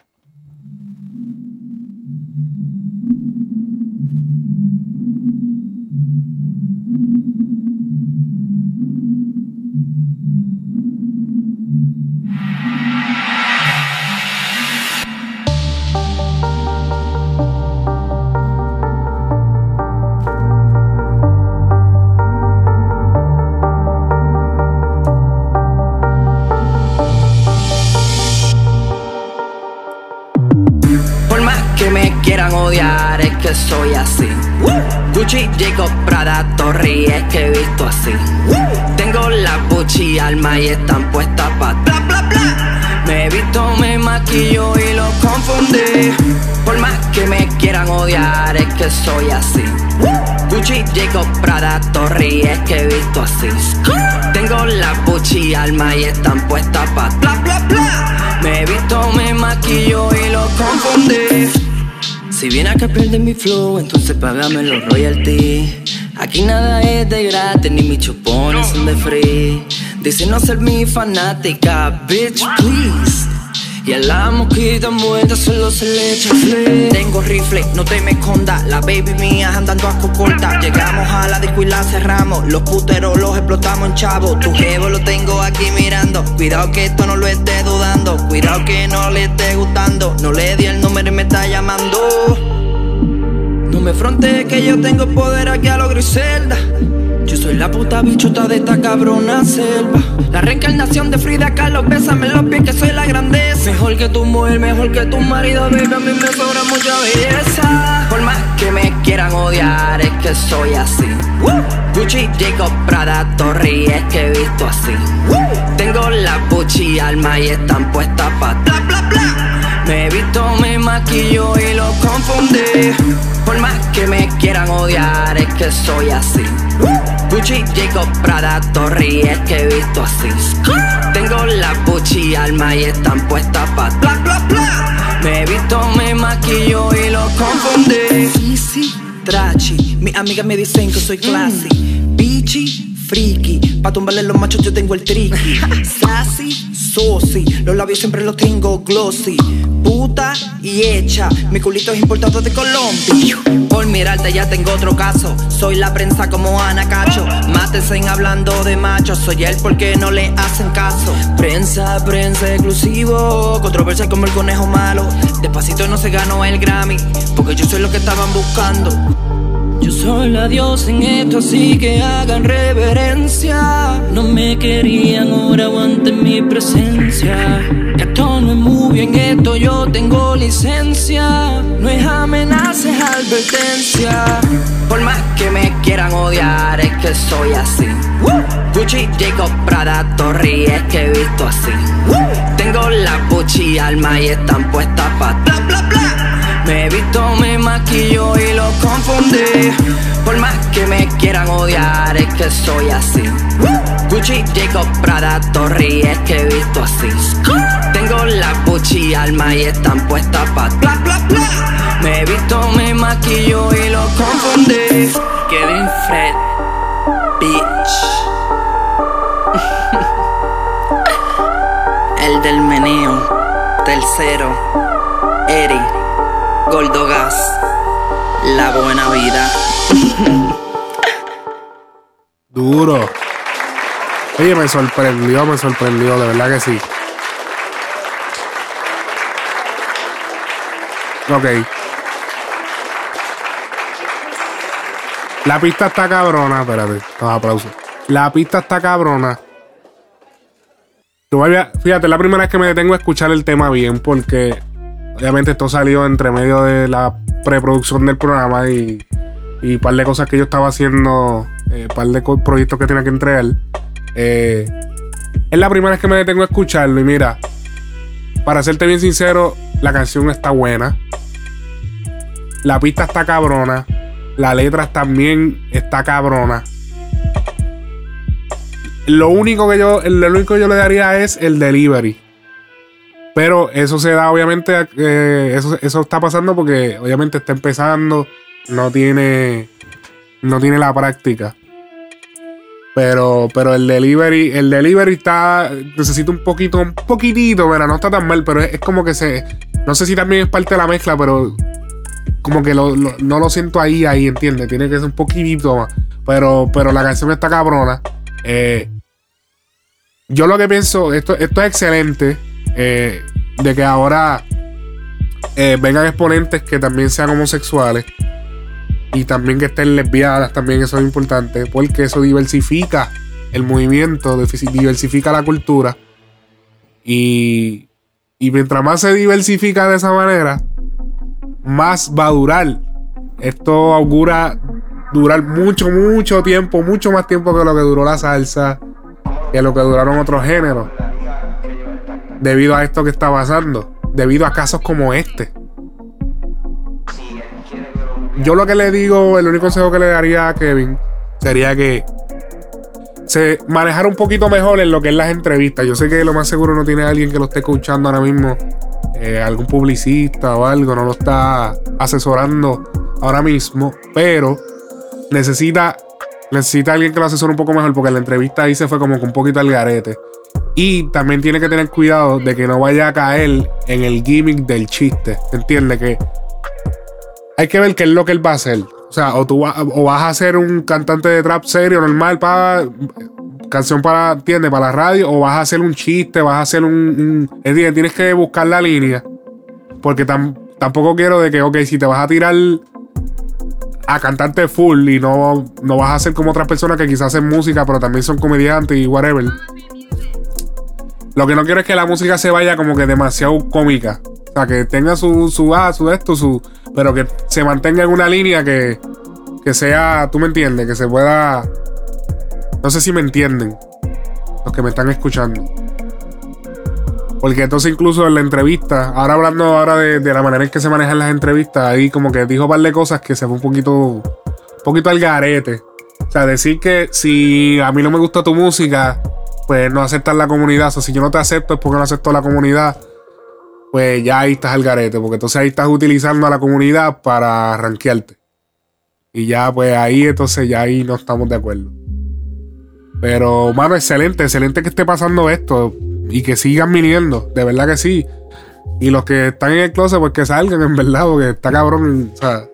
Que soy así. Gucci, Jacob, Prada, Torri, es que he visto así. Tengo la Gucci alma y están puestas pa' bla bla bla. Me he visto, me maquillo y lo confundí. Por más que me quieran odiar, es que soy así. Gucci, Jacob, Prada, Torri, es que he visto así. Tengo la Gucci alma y están puestas pa' bla bla bla. Me he visto, me maquillo y lo confundí. Si viene a que pierde mi flow, entonces págame los royalties. Aquí nada es de gratis, ni mis chupones son de free. Dicen no ser mi fanática, bitch, please. Y a la mosquita muerta solo se le echa flea. Tengo rifle, no te me esconda. La baby mía andando a corta. Llegamos a la disco y la cerramos. Los puteros los explotamos en chavo. Tu jevo lo tengo aquí mirando. Cuidado que esto no lo esté dudando. Cuidado que no le esté gustando. No le di el número y me está llamando. No me fronte que yo tengo poder aquí a lo Griselda. Yo soy la puta bichota de esta cabrona selva. La reencarnación de Frida Kahlo, bésame los pies que soy la grandeza. Mejor que tu mujer, mejor que tu marido, baby, a mí me sobra mucha belleza. Por más que me quieran odiar, es que soy así. Gucci, Jacob, Prada, Torri, es que he visto así. Tengo la Gucci alma y están puestas pa' bla bla bla. Me he visto, me maquillo y lo confundí. Por más que me quieran odiar, es que soy así. Gucci, Jacob, Prada, Torri, es que he visto así. Tengo la Gucci alma y están puestas pa' bla bla bla. Me he visto, me maquillo y lo confundí. Easy, trachi, mis amigas me dicen que soy classy. Bichi, friki, pa' tumbarle los machos yo tengo el tricky. Sassy, saucy, los labios siempre los tengo glossy. Puta y hecha, mi culito es importado de Colombia. Por mirarte ya tengo otro caso. Soy la prensa como Ana Cacho. Mátense hablando de machos. Soy él porque no le hacen caso. Prensa, prensa exclusivo. Controversia como el conejo malo. Despacito no se ganó el Grammy. Porque yo soy lo que estaban buscando. Yo soy la diosa en esto, así que hagan reverencia. No me querían, ahora aguanten mi presencia. Esto no es muy bien, esto yo tengo licencia. No es amenaza, es advertencia. Por más que me quieran odiar, es que soy así. Gucci, Jacob, Prada, Torri, es que he visto así. Tengo la Gucci alma y están puestas pa' bla bla bla. Me he visto, me maquillo y lo confundí. Por más que me quieran odiar, es que soy así. Gucci, Jacob, Prada, Torri, es que he visto así. Tengo la Gucci alma y están puestas pa' bla bla bla. Me he visto, me maquillo y lo confundí. Kevin Fred, bitch. El del meneo, tercero, Eri. Goldogas, la buena vida. Duro. Oye, me sorprendió, me sorprendió, de verdad que sí. Ok. La pista está cabrona. Espérate, los aplausos. La pista está cabrona. Yo voy a- fíjate, la primera vez que me detengo a escuchar el tema bien, porque obviamente esto salió entre medio de la preproducción del programa y, y par de cosas que yo estaba haciendo, un par de proyectos que tenía que entregar. Eh, es la primera vez que me detengo a escucharlo y mira, para serte bien sincero, la canción está buena. La pista está cabrona. La letra también está cabrona. Lo único que yo, lo único que yo le daría es el delivery. Pero eso se da, obviamente, eh, eso, eso está pasando porque obviamente está empezando. No tiene. No tiene la práctica. Pero, pero el delivery, el delivery está. Necesita un poquito, un poquitito, pero no está tan mal. Pero es, como que se. No sé si también es parte de la mezcla, pero. Como que lo- no lo siento ahí, ahí, ¿entiendes? Tiene que ser un poquitito más. Pero, pero la canción está cabrona. Eh, yo lo que pienso, esto, esto es excelente. Eh, de que ahora eh, vengan exponentes que también sean homosexuales. Y también que estén lesbianas, también eso es importante. Porque eso diversifica el movimiento, diversifica la cultura. Y, y mientras más se diversifica de esa manera, más va a durar. Esto augura durar mucho, mucho tiempo, mucho más tiempo que lo que duró la salsa, que lo que duraron otros géneros. Debido a esto que está pasando. Debido a casos como este. Yo lo que le digo, el único consejo que le daría a Kevin sería que se manejara un poquito mejor en lo que es las entrevistas. Yo sé que lo más seguro no tiene alguien que lo esté escuchando ahora mismo, eh, algún publicista o algo, no lo está asesorando ahora mismo, pero necesita, necesita alguien que lo asesore un poco mejor porque la entrevista ahí se fue como que un poquito al garete. Y también tiene que tener cuidado de que no vaya a caer en el gimmick del chiste. ¿Entiendes? Que hay que ver qué es lo que él va a hacer. O sea, o tú o vas a ser un cantante de trap serio, normal, para canción para, ¿entiendes? Para la radio, o vas a hacer un chiste, vas a hacer un. un tienes que buscar la línea. Porque tampoco quiero de que, ok, si te vas a tirar a cantarte full y no, no vas a ser como otras personas que quizás hacen música, pero también son comediantes y whatever. Lo que no quiero es que la música se vaya como que demasiado cómica. O sea, que tenga su, su ah, su esto, su. Pero que se mantenga en una línea que, que sea. Tú me entiendes, que se pueda. No sé si me entienden. Los que me están escuchando. Porque entonces incluso en la entrevista, ahora hablando ahora de, la manera en que se manejan las entrevistas, ahí como que dijo un par de cosas que se fue un poquito, un poquito al garete. O sea, decir que si a mí no me gusta tu música, pues no aceptas la comunidad. O sea, si yo no te acepto es porque no acepto la comunidad. Pues ya ahí estás al garete. Porque entonces ahí estás utilizando a la comunidad para ranquearte. Y ya, pues ahí entonces ya ahí no estamos de acuerdo. Pero, mano, excelente, excelente que esté pasando esto. Y que sigan viniendo. De verdad que sí. Y los que están en el closet, pues que salgan, en verdad, porque está cabrón. O sea,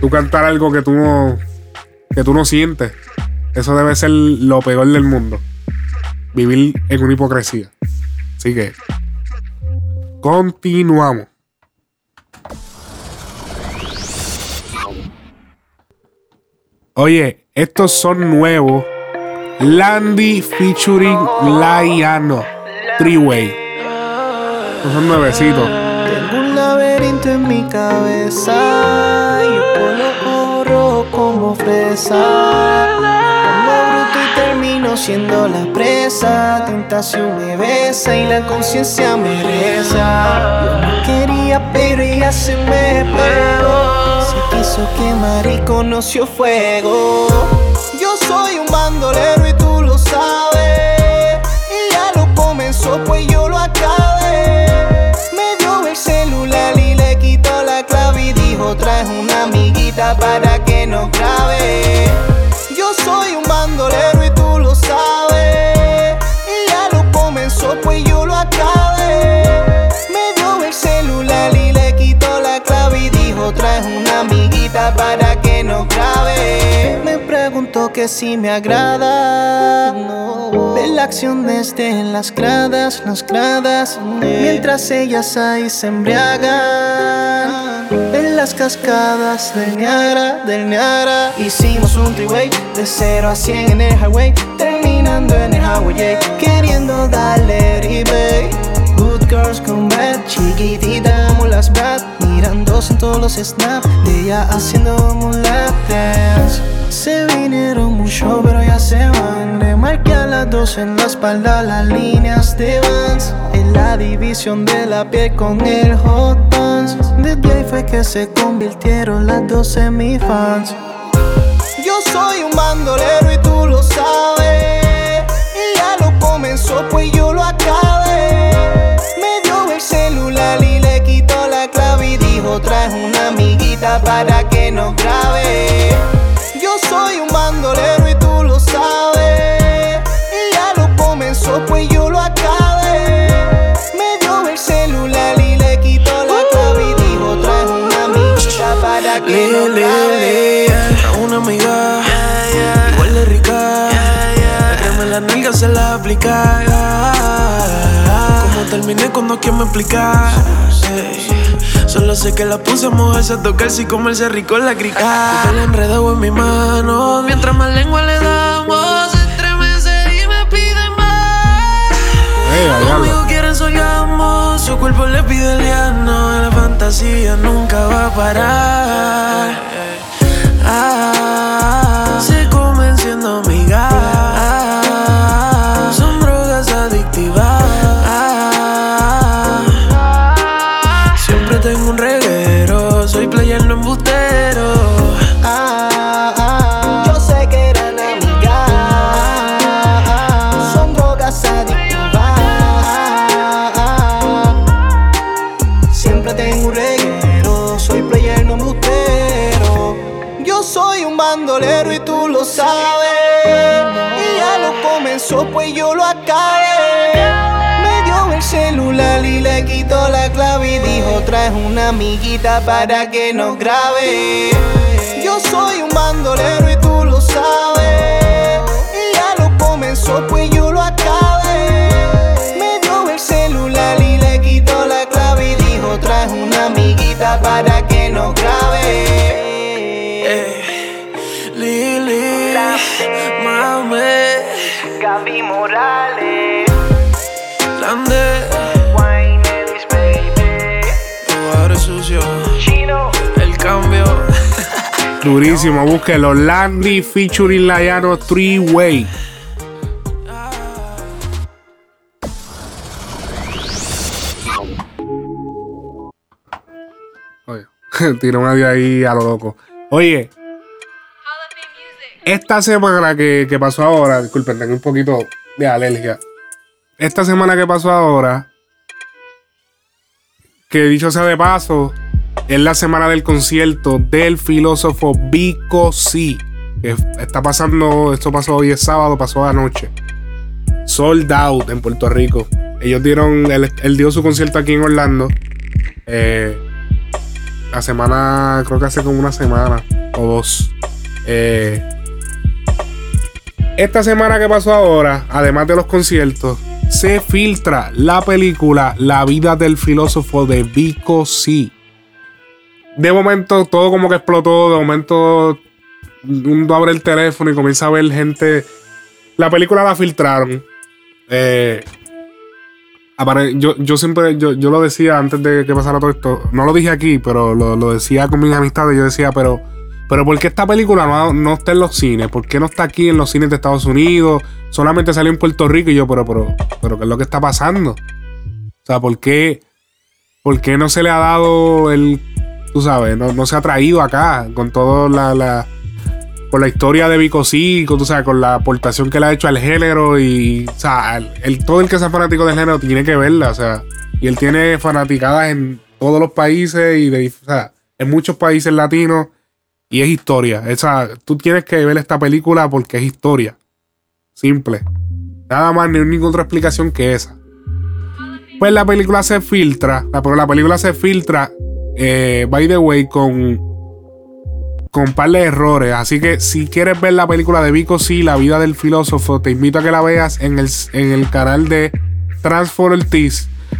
tú cantar algo que tú no. que tú no sientes. Eso debe ser lo peor del mundo vivir en una hipocresía. Así que, continuamos. Oye, estos son nuevos. Landy featuring Laiano. Three-way. Estos son nuevecitos. Tengo un laberinto en mi cabeza. Yo como fresa siendo la presa. Tentación me besa y la conciencia me reza. Yo no quería, pero ella se me pegó. Se quiso quemar y conoció fuego. Yo soy un bandolero y tú lo sabes. Ya lo comenzó, pues yo lo acabé. Me dio el celular y le quitó la clave y dijo: Traes una amiguita para que no grabe. Para que no grabe. Me preguntó que si me agrada. De la acción desde las gradas, las gradas. Mientras ellas ahí se embriagan en las cascadas del Niagara, del Niagara. Hicimos un three-way de 0 a 100 en el highway, terminando en el highway, queriendo mirándose en todos los snaps de ella haciendo un lap dance. Se vinieron mucho, pero ya se van. Le marqué a las dos en la espalda las líneas de Vans. En la división de la piel con el hot pants. Desde ahí fue que se convirtieron las dos en mis fans. Yo soy un bandolero y tú lo sabes. Ya lo comenzó, pues yo lo acabé. Traes una amiguita para que no grabe soy un bandolero y tú lo sabes. Ya lo comenzó, pues yo lo acabé. Me dio el celular y le quitó la clave y dijo: Trae una amiga para que no grabe. una amiga, igual de rica. La la nalga se la aplica. Como terminé cuando quien me explicar. Solo sé que la puse a mojarse a tocarse y comerse rico en la crica. El enredado en mi mano. Mientras más lengua le damos, se estremece y me pide más. Hey, Conmigo quieren soñamos. Su cuerpo le pide el llano. La fantasía nunca va a parar. Ah, se convenciendo mi traes una amiguita para que nos grabe. Yo soy un bandolero y tú lo sabes. Ya lo comenzó, pues yo lo acabé. Me dio el celular y le quitó la clave y dijo, traes una amiguita para que nos grabe. Durísimo, búsquelo. Landy featuring Layano Three Way. Oye, tiró una de ahí a lo loco. Oye, esta semana que, que pasó ahora, disculpen, tengo un poquito de alergia. Esta semana que pasó ahora, que dicho sea de paso, es la semana del concierto del filósofo Vico C. Que está pasando, esto pasó hoy es sábado, pasó anoche. Sold out en Puerto Rico. Ellos dieron, él, dio su concierto aquí en Orlando. Eh, la semana, creo que hace como una semana o dos. Eh, esta semana que pasó ahora, además de los conciertos, se filtra la película La vida del filósofo de Vico C. De momento todo como que explotó, de momento uno abre el teléfono y comienza a ver gente. La película la filtraron. Eh, yo, yo siempre, yo, yo lo decía antes de que pasara todo esto, no lo dije aquí, pero lo, lo decía con mis amistades, yo decía, pero, pero ¿por qué esta película no, no está en los cines? ¿Por qué no está aquí en los cines de Estados Unidos? Solamente salió en Puerto Rico y yo, pero, pero, pero, ¿qué es lo que está pasando? O sea, ¿por qué, por qué no se le ha dado el, tú sabes, no, no se ha traído acá con toda la, la con la historia de Vico C, con, tú sabes, con la aportación que le ha hecho al género y, o sea, el, todo el que sea fanático del género tiene que verla, o sea, y él tiene fanaticadas en todos los países y de, o sea, en muchos países latinos y es historia. O sea, tú tienes que ver esta película porque es historia. Simple. Nada más ni ninguna otra explicación que esa. Pues la película se filtra, la, pero la película se filtra, eh, by the way, con con un par de errores. Así que si quieres ver la película de Vico C, La vida del filósofo, te invito a que la veas en el, en el canal de Transfer.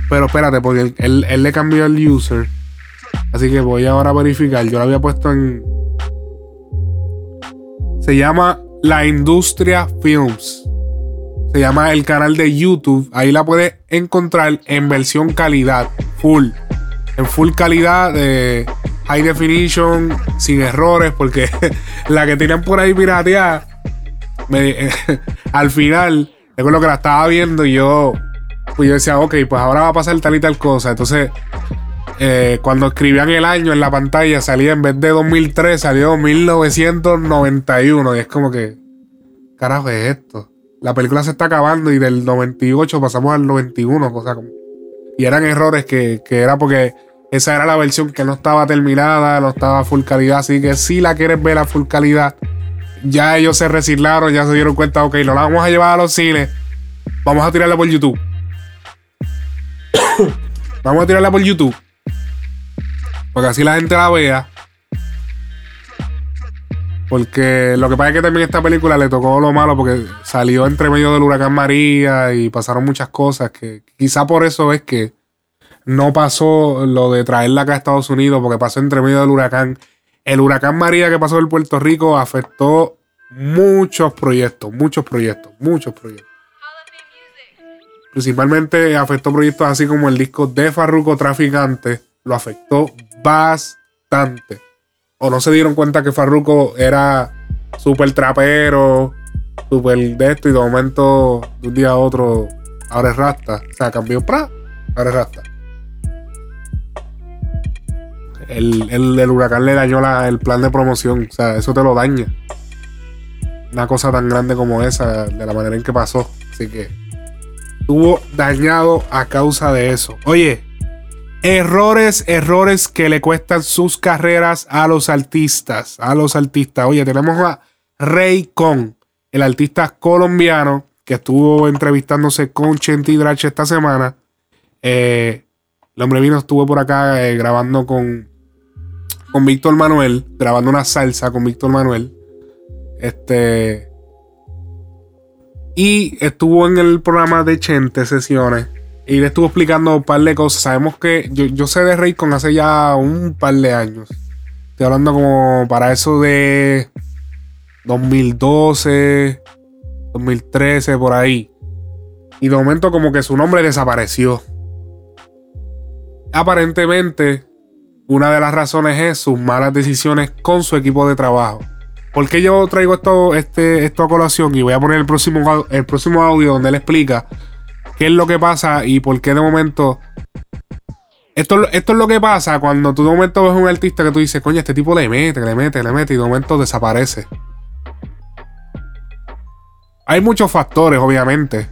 Pero espérate, porque él, él- le cambió el user. Así que voy ahora a verificar. Yo lo había puesto en. Se llama La Industria Films. Se llama el canal de YouTube. Ahí la puedes encontrar en versión calidad, full. En full calidad, de high definition, sin errores, porque la que tienen por ahí pirateada, me- al final, recuerdo que la estaba viendo y yo, pues yo decía, ok, pues ahora va a pasar tal y tal cosa. Entonces, eh, cuando escribían el año en la pantalla, salía en vez de 2003, salió 1991. Y es como que, carajo es esto? La película se está acabando y del 98 pasamos al 91, cosa como. Y eran errores que, que era porque esa era la versión que no estaba terminada, no estaba full calidad. Así que si la quieres ver a full calidad, ya ellos se reciclaron, ya se dieron cuenta, ok, no la vamos a llevar a los cines, vamos a tirarla por YouTube. vamos a tirarla por YouTube. Porque así la gente la vea. Porque lo que pasa es que también esta película le tocó lo malo porque salió entre medio del huracán María y pasaron muchas cosas que quizá por eso es que no pasó lo de traerla acá a Estados Unidos porque pasó entre medio del huracán. El huracán María que pasó en Puerto Rico afectó muchos proyectos, muchos proyectos, muchos proyectos. Principalmente afectó proyectos así como el disco de Farruko Traficante, lo afectó bastante. O no se dieron cuenta que Farruko era súper trapero, súper de esto, y de momento, de un día a otro, ahora es rasta. O sea, cambió, ¡pra! ahora es rasta. El, el, huracán le dañó el plan de promoción, o sea, eso te lo daña. Una cosa tan grande como esa, de la manera en que pasó. Así que estuvo dañado a causa de eso. Oye, errores, errores que le cuestan sus carreras a los artistas. A los artistas. Oye, tenemos a Raycon, el artista colombiano que estuvo entrevistándose con Chenti Drache esta semana. Eh, el hombre vino, estuvo por acá eh, grabando con, con Víctor Manuel, grabando una salsa con Víctor Manuel. Este. Y estuvo en el programa de Chente Sesiones. Y le estuvo explicando un par de cosas. Sabemos que yo, yo sé de Raycon hace ya un par de años. Estoy hablando como para eso de 2012, 2013, por ahí. Y de momento como que su nombre desapareció. Aparentemente, una de las razones es sus malas decisiones con su equipo de trabajo. ¿Por qué yo traigo esto, este, esto a colación? Y voy a poner el próximo, el próximo audio donde él explica qué es lo que pasa y por qué de momento. Esto, esto es lo que pasa cuando tú de momento ves un artista que tú dices, coño, este tipo le mete, le mete, le mete, y de momento desaparece. Hay muchos factores, obviamente,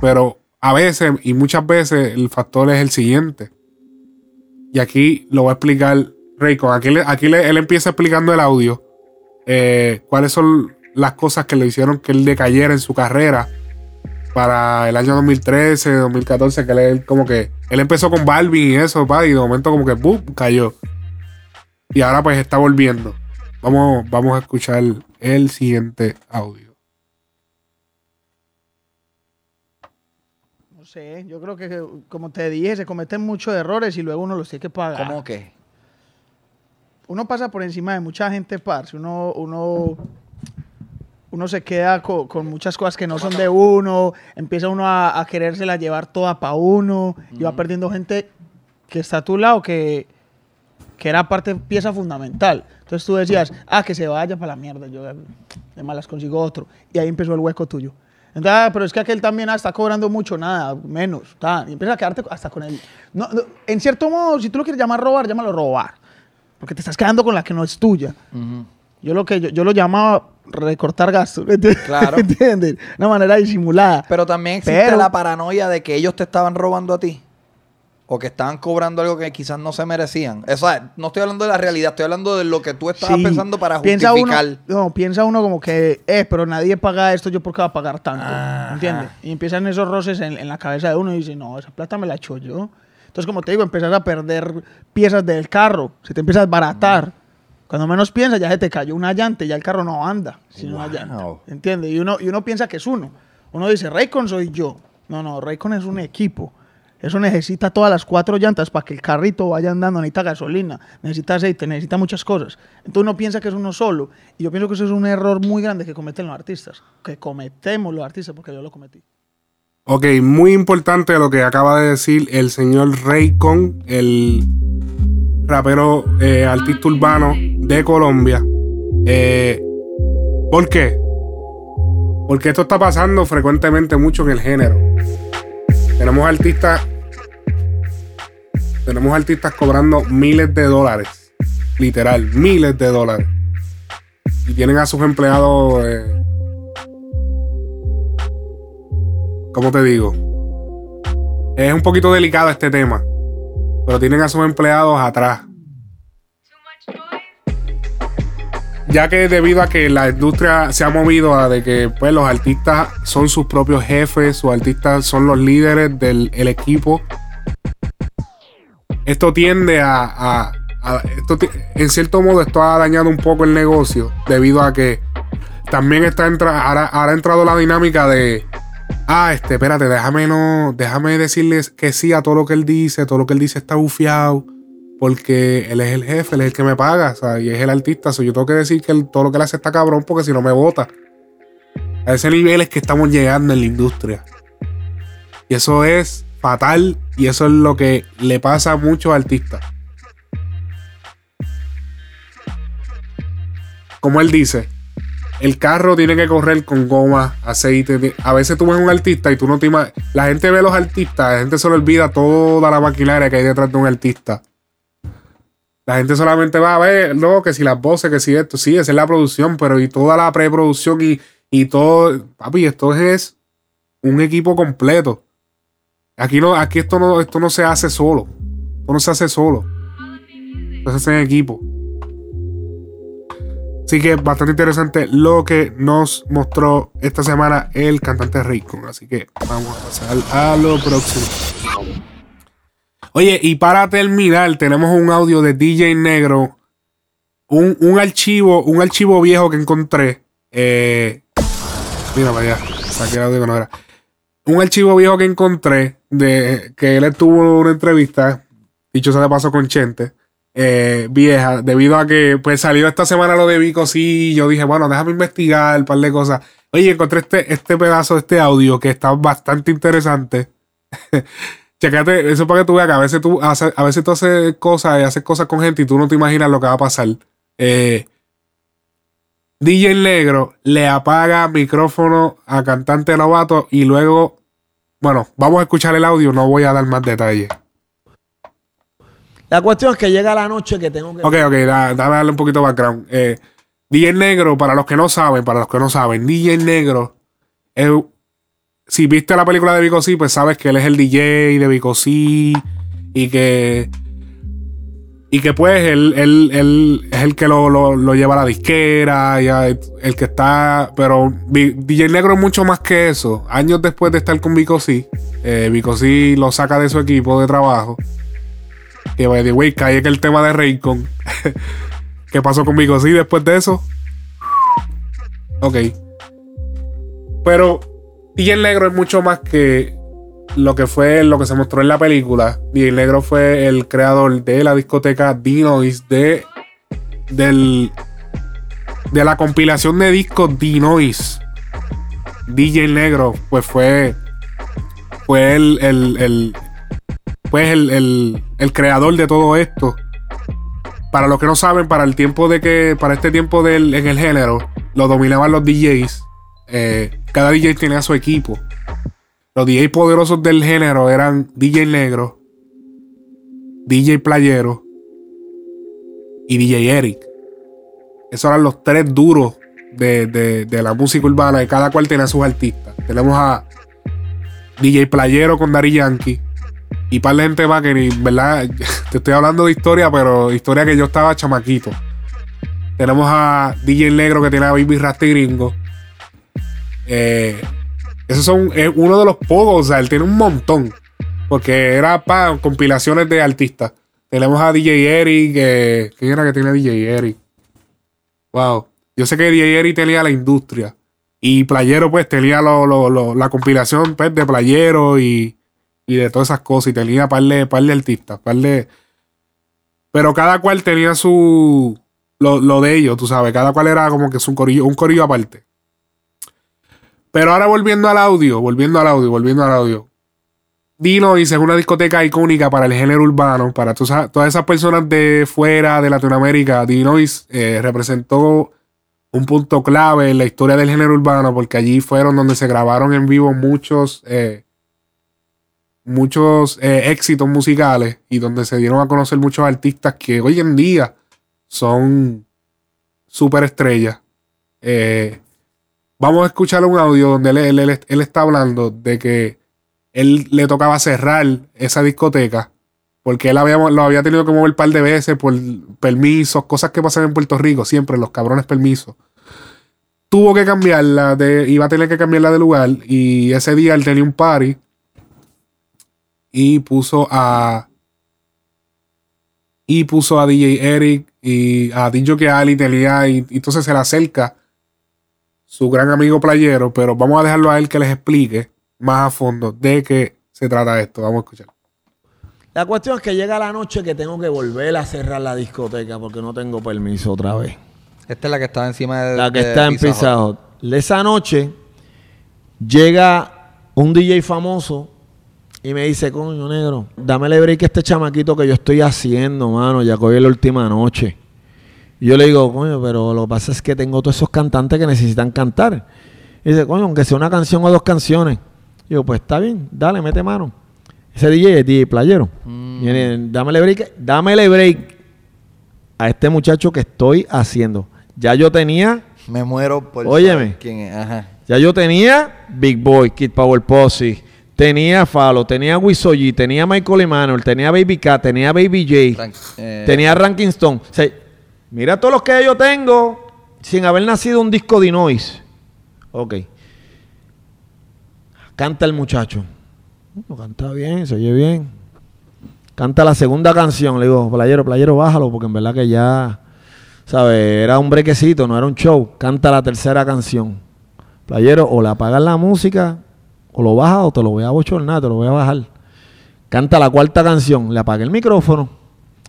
pero a veces y muchas veces el factor es el siguiente. Y aquí lo va a explicar Raycon. Aquí, le- aquí él empieza explicando el audio. eh, cuáles son las cosas que le hicieron que él decayera en su carrera para el año 2013, 2014, que él, como que él empezó con Balvin y eso, pa, y de momento como que ¡bum! cayó. Y ahora pues está volviendo. Vamos, vamos a escuchar el, el siguiente audio. No sé, yo creo que, como te dije, se cometen muchos errores y luego uno los tiene que pagar. ¿Cómo qué? Uno pasa por encima de mucha gente, parce. Uno, uno, uno se queda co- con, muchas cosas que no son de uno. Empieza uno a, a querérsela llevar toda para uno. Y va perdiendo gente que está a tu lado, que, que era parte, pieza fundamental. Entonces tú decías, ah, que se vaya para la mierda. Yo de malas consigo otro. Y ahí empezó el hueco tuyo. Entonces, ah, pero es que aquel también ah, está cobrando mucho, nada, menos. ta. Y empiezas a quedarte hasta con él. No, no, en cierto modo, si tú lo quieres llamar robar, llámalo robar. Porque te estás quedando con la que no es tuya. Yo lo que yo, yo lo llamaba recortar gastos. Claro. ¿Entiendes? Una manera disimulada. Pero también existe Pero- la paranoia de que ellos te estaban robando a ti. O que estaban cobrando algo que quizás no se merecían. O sea, no estoy hablando de la realidad, estoy hablando de lo que tú estabas Sí. pensando para piensa justificar. Uno, no, piensa uno como que, eh, pero nadie paga esto, yo por qué voy a pagar tanto. ¿Entiendes? Y empiezan esos roces en, en la cabeza de uno y dice, no, esa plata me la echo yo. Entonces, como te digo, empiezas a perder piezas del carro, se te empieza a desbaratar. Cuando menos piensas, ya se te cayó una llanta y ya el carro no anda sin una llanta. ¿Entiendes? Y uno, y uno piensa que es uno. Uno dice, Raycon soy yo. No, no, Raycon es un equipo. Eso necesita todas las cuatro llantas para que el carrito vaya andando. Necesita gasolina, necesita aceite, necesita muchas cosas. Entonces uno piensa que es uno solo. Y yo pienso que eso es un error muy grande que cometen los artistas. Que cometemos los artistas, porque yo lo cometí. Ok, muy importante lo que acaba de decir el señor Raycon, el rapero eh, artista urbano de Colombia. Eh, ¿Por qué? Porque esto está pasando frecuentemente mucho en el género. Tenemos artistas. Tenemos artistas cobrando miles de dólares. Literal, miles de dólares. Y tienen a sus empleados. eh, ¿Cómo te digo? Es un poquito delicado este tema. Pero tienen a sus empleados atrás. Ya que debido a que la industria se ha movido a de que pues, los artistas son sus propios jefes, sus artistas son los líderes del el equipo. Esto tiende a. esto en cierto modo, esto ha dañado un poco el negocio. Debido a que también está entra, ahora ha entrado la dinámica de. Ah, este, espérate, déjame no. Déjame decirles que sí a todo lo que él dice. Todo lo que él dice está bufiado. Porque él es el jefe, él es el que me paga, o sea, y es el artista. So, yo tengo que decir que todo lo que él hace está cabrón porque si no me vota. A ese nivel es que estamos llegando en la industria. Y eso es fatal y eso es lo que le pasa a muchos artistas. Como él dice, el carro tiene que correr con goma, aceite. A veces tú ves un artista y tú no te imaginas. La gente ve a los artistas, la gente se le olvida toda la maquinaria que hay detrás de un artista. La gente solamente va a ver, no, que si las voces, que si esto, sí, esa es la producción, pero y toda la preproducción y, y todo, papi, esto es un equipo completo. Aquí no, aquí esto no, esto no se hace solo. Esto no se hace solo. Esto se hace en equipo. Así que bastante interesante lo que nos mostró esta semana el cantante Raycon. Así que vamos a pasar a lo próximo. Oye, y para terminar, tenemos un audio de DJ Negro. Un, un archivo, un archivo viejo que encontré. Eh, mira para allá. Saqué el audio que no era. Un archivo viejo que encontré de que él estuvo una entrevista. Dicho sea de paso con Chente. Eh, vieja. Debido a que pues salió esta semana lo de Vico. Sí, yo dije, bueno, déjame investigar un par de cosas. Oye, encontré este, este pedazo de este audio que está bastante interesante. Checate, eso para que tú veas que a veces tú, haces- a veces tú haces cosas y haces cosas con gente y tú no te imaginas lo que va a pasar. Eh, DJ Negro le apaga micrófono a cantante novato y luego, bueno, vamos a escuchar el audio, no voy a dar más detalles. La cuestión es que llega la noche que tengo que. Ok, ok, da- dame un poquito de background. Eh, DJ Negro, para los que no saben, para los que no saben, DJ Negro, si viste la película de Vico pues sabes que él es el DJ de Vico C y que. Y que pues él, él- él es el que lo, lo- lo lleva a la disquera, y el que está. Pero DJ Negro es mucho más que eso. Años después de estar con Vico C, eh, lo saca de su equipo de trabajo. Que by the way, cae que el tema de Raycon. ¿Qué pasó con Vico C después de eso? Ok. Pero DJ Negro es mucho más que lo que fue lo que se mostró en la película. DJ Negro fue el creador de la discoteca Dinois de del de la compilación de discos Dinois. DJ Negro pues fue fue el, el- pues el, el- creador de todo esto. Para los que no saben, para el tiempo de que, para este tiempo del, en el género, lo dominaban los DJs. Eh, cada DJ tenía su equipo. Los DJs poderosos del género eran DJ Negro, DJ Playero y DJ Eric. Esos eran los tres duros de, de- de la música urbana y cada cual tenía sus artistas. Tenemos a DJ Playero con Dari Yankee y par de gente más que ni, ¿verdad? Te estoy hablando de historia, pero historia que yo estaba chamaquito. Tenemos a DJ Negro que tiene a Baby Rasta Gringo. Eh, esos son es uno de los pocos, o sea, él tiene un montón. Porque era para compilaciones de artistas. Tenemos a DJ Eric. eh, ¿Quién era que tenía DJ Eric? Wow. Yo sé que DJ Eric tenía la industria. Y Playero, pues, tenía lo- lo- la compilación pues, de Playero y, y de todas esas cosas. Y tenía par de, par de artistas, par de. Pero cada cual tenía su. Lo, lo de ellos, tú sabes. Cada cual era como que su corillo, un corillo aparte. Pero ahora volviendo al audio, volviendo al audio, volviendo al audio. Dinois es una discoteca icónica para el género urbano, para todas esas personas de fuera de Latinoamérica. Dinois eh, representó un punto clave en la historia del género urbano, porque allí fueron donde se grabaron en vivo muchos, eh, muchos eh, éxitos musicales y donde se dieron a conocer muchos artistas que hoy en día son superestrellas. Eh, vamos a escuchar un audio donde él, él- él- está hablando de que él le tocaba cerrar esa discoteca porque él había, lo había tenido que mover un par de veces por permisos, cosas que pasan en Puerto Rico, siempre los cabrones permisos. Tuvo que cambiarla, de, iba a tener que cambiarla de lugar y ese día él tenía un party y puso a y puso a DJ Eric y a DJ que Ali tenía y, y entonces se le acerca su gran amigo playero, pero vamos a dejarlo a él que les explique más a fondo de qué se trata esto. Vamos a escuchar. La cuestión es que llega la noche que tengo que volver a cerrar la discoteca porque no tengo permiso otra vez. Esta es la que estaba encima de La que de está en Pizza Hut. Pizza Hut. Esa noche llega un DJ famoso y me dice, coño negro, dámele break a este chamaquito que yo estoy haciendo, mano, ya hoy es la última noche. Y yo le digo, coño, pero lo que pasa es que tengo todos esos cantantes que necesitan cantar. Y dice, coño, aunque sea una canción o dos canciones. Y yo, pues está bien, dale, mete mano. Ese DJ es DJ Playero. Y él, dámele break, dámele break a este muchacho que estoy haciendo. Ya yo tenía Me muero por Óyeme. quién es. Ajá. ya yo tenía Big Boy, Kid Power Posse, tenía Falo, tenía Wisoji, tenía Michael Emanuel, tenía Baby Cat, tenía Baby J, eh, tenía Ranking Stone. O sea, mira todos los que yo tengo sin haber nacido un disco de noise. Ok. Canta el muchacho. No, canta bien, se oye bien. Canta la segunda canción. Le digo, playero, playero, bájalo, porque en verdad que ya, ¿sabes? Era un brequecito, no era un show. Canta la tercera canción. Playero, o le apagas la música, o lo bajas, o te lo voy a bochornar, te lo voy a bajar. Canta la cuarta canción, le apagué el micrófono.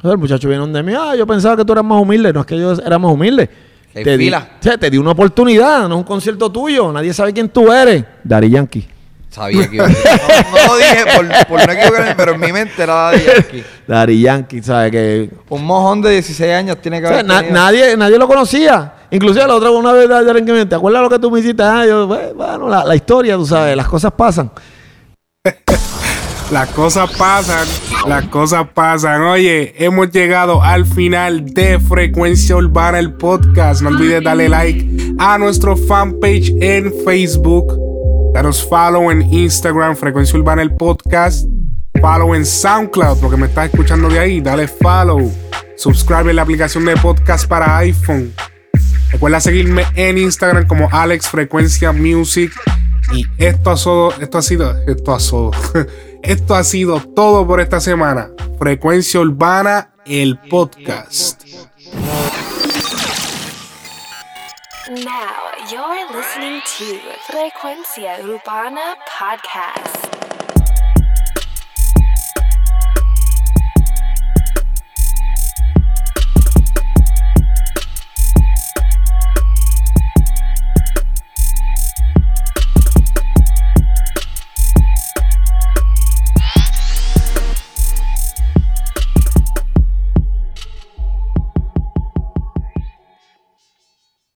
El muchacho viene donde mí, ah, yo pensaba que tú eras más humilde. No es que yo era más humilde. Te di, o sea, te di una oportunidad, no es un concierto tuyo. Nadie sabe quién tú eres. Dari Yankee. Sabía que iba a decir. No, no lo dije por, por no equivocarme, pero en mi mente era Daddy Yankee. Dari Yankee, ¿sabes? Que Un mojón de 16 años tiene que O sea, haber na- tenido. nadie, nadie lo conocía. Inclusive la otra una vez me ¿te acuerdas lo que tú me hiciste? Ah, yo, "Bueno, la, la historia, tú sabes, las cosas pasan. Las cosas pasan, las cosas pasan. Oye, hemos llegado al final de Frecuencia Urbana, el podcast. No olvides darle like a nuestro fanpage en Facebook. Danos follow en Instagram, Frecuencia Urbana, el podcast. Follow en SoundCloud, porque me estás escuchando de ahí. Dale follow. Subscribe en la aplicación de podcast para iPhone. Recuerda seguirme en Instagram como Alex Frecuencia Music. Y esto ha sido, esto ha sido, esto ha sido, esto ha sido todo por esta semana. Frecuencia Urbana, el podcast. Now you're listening to Frecuencia Urbana Podcast.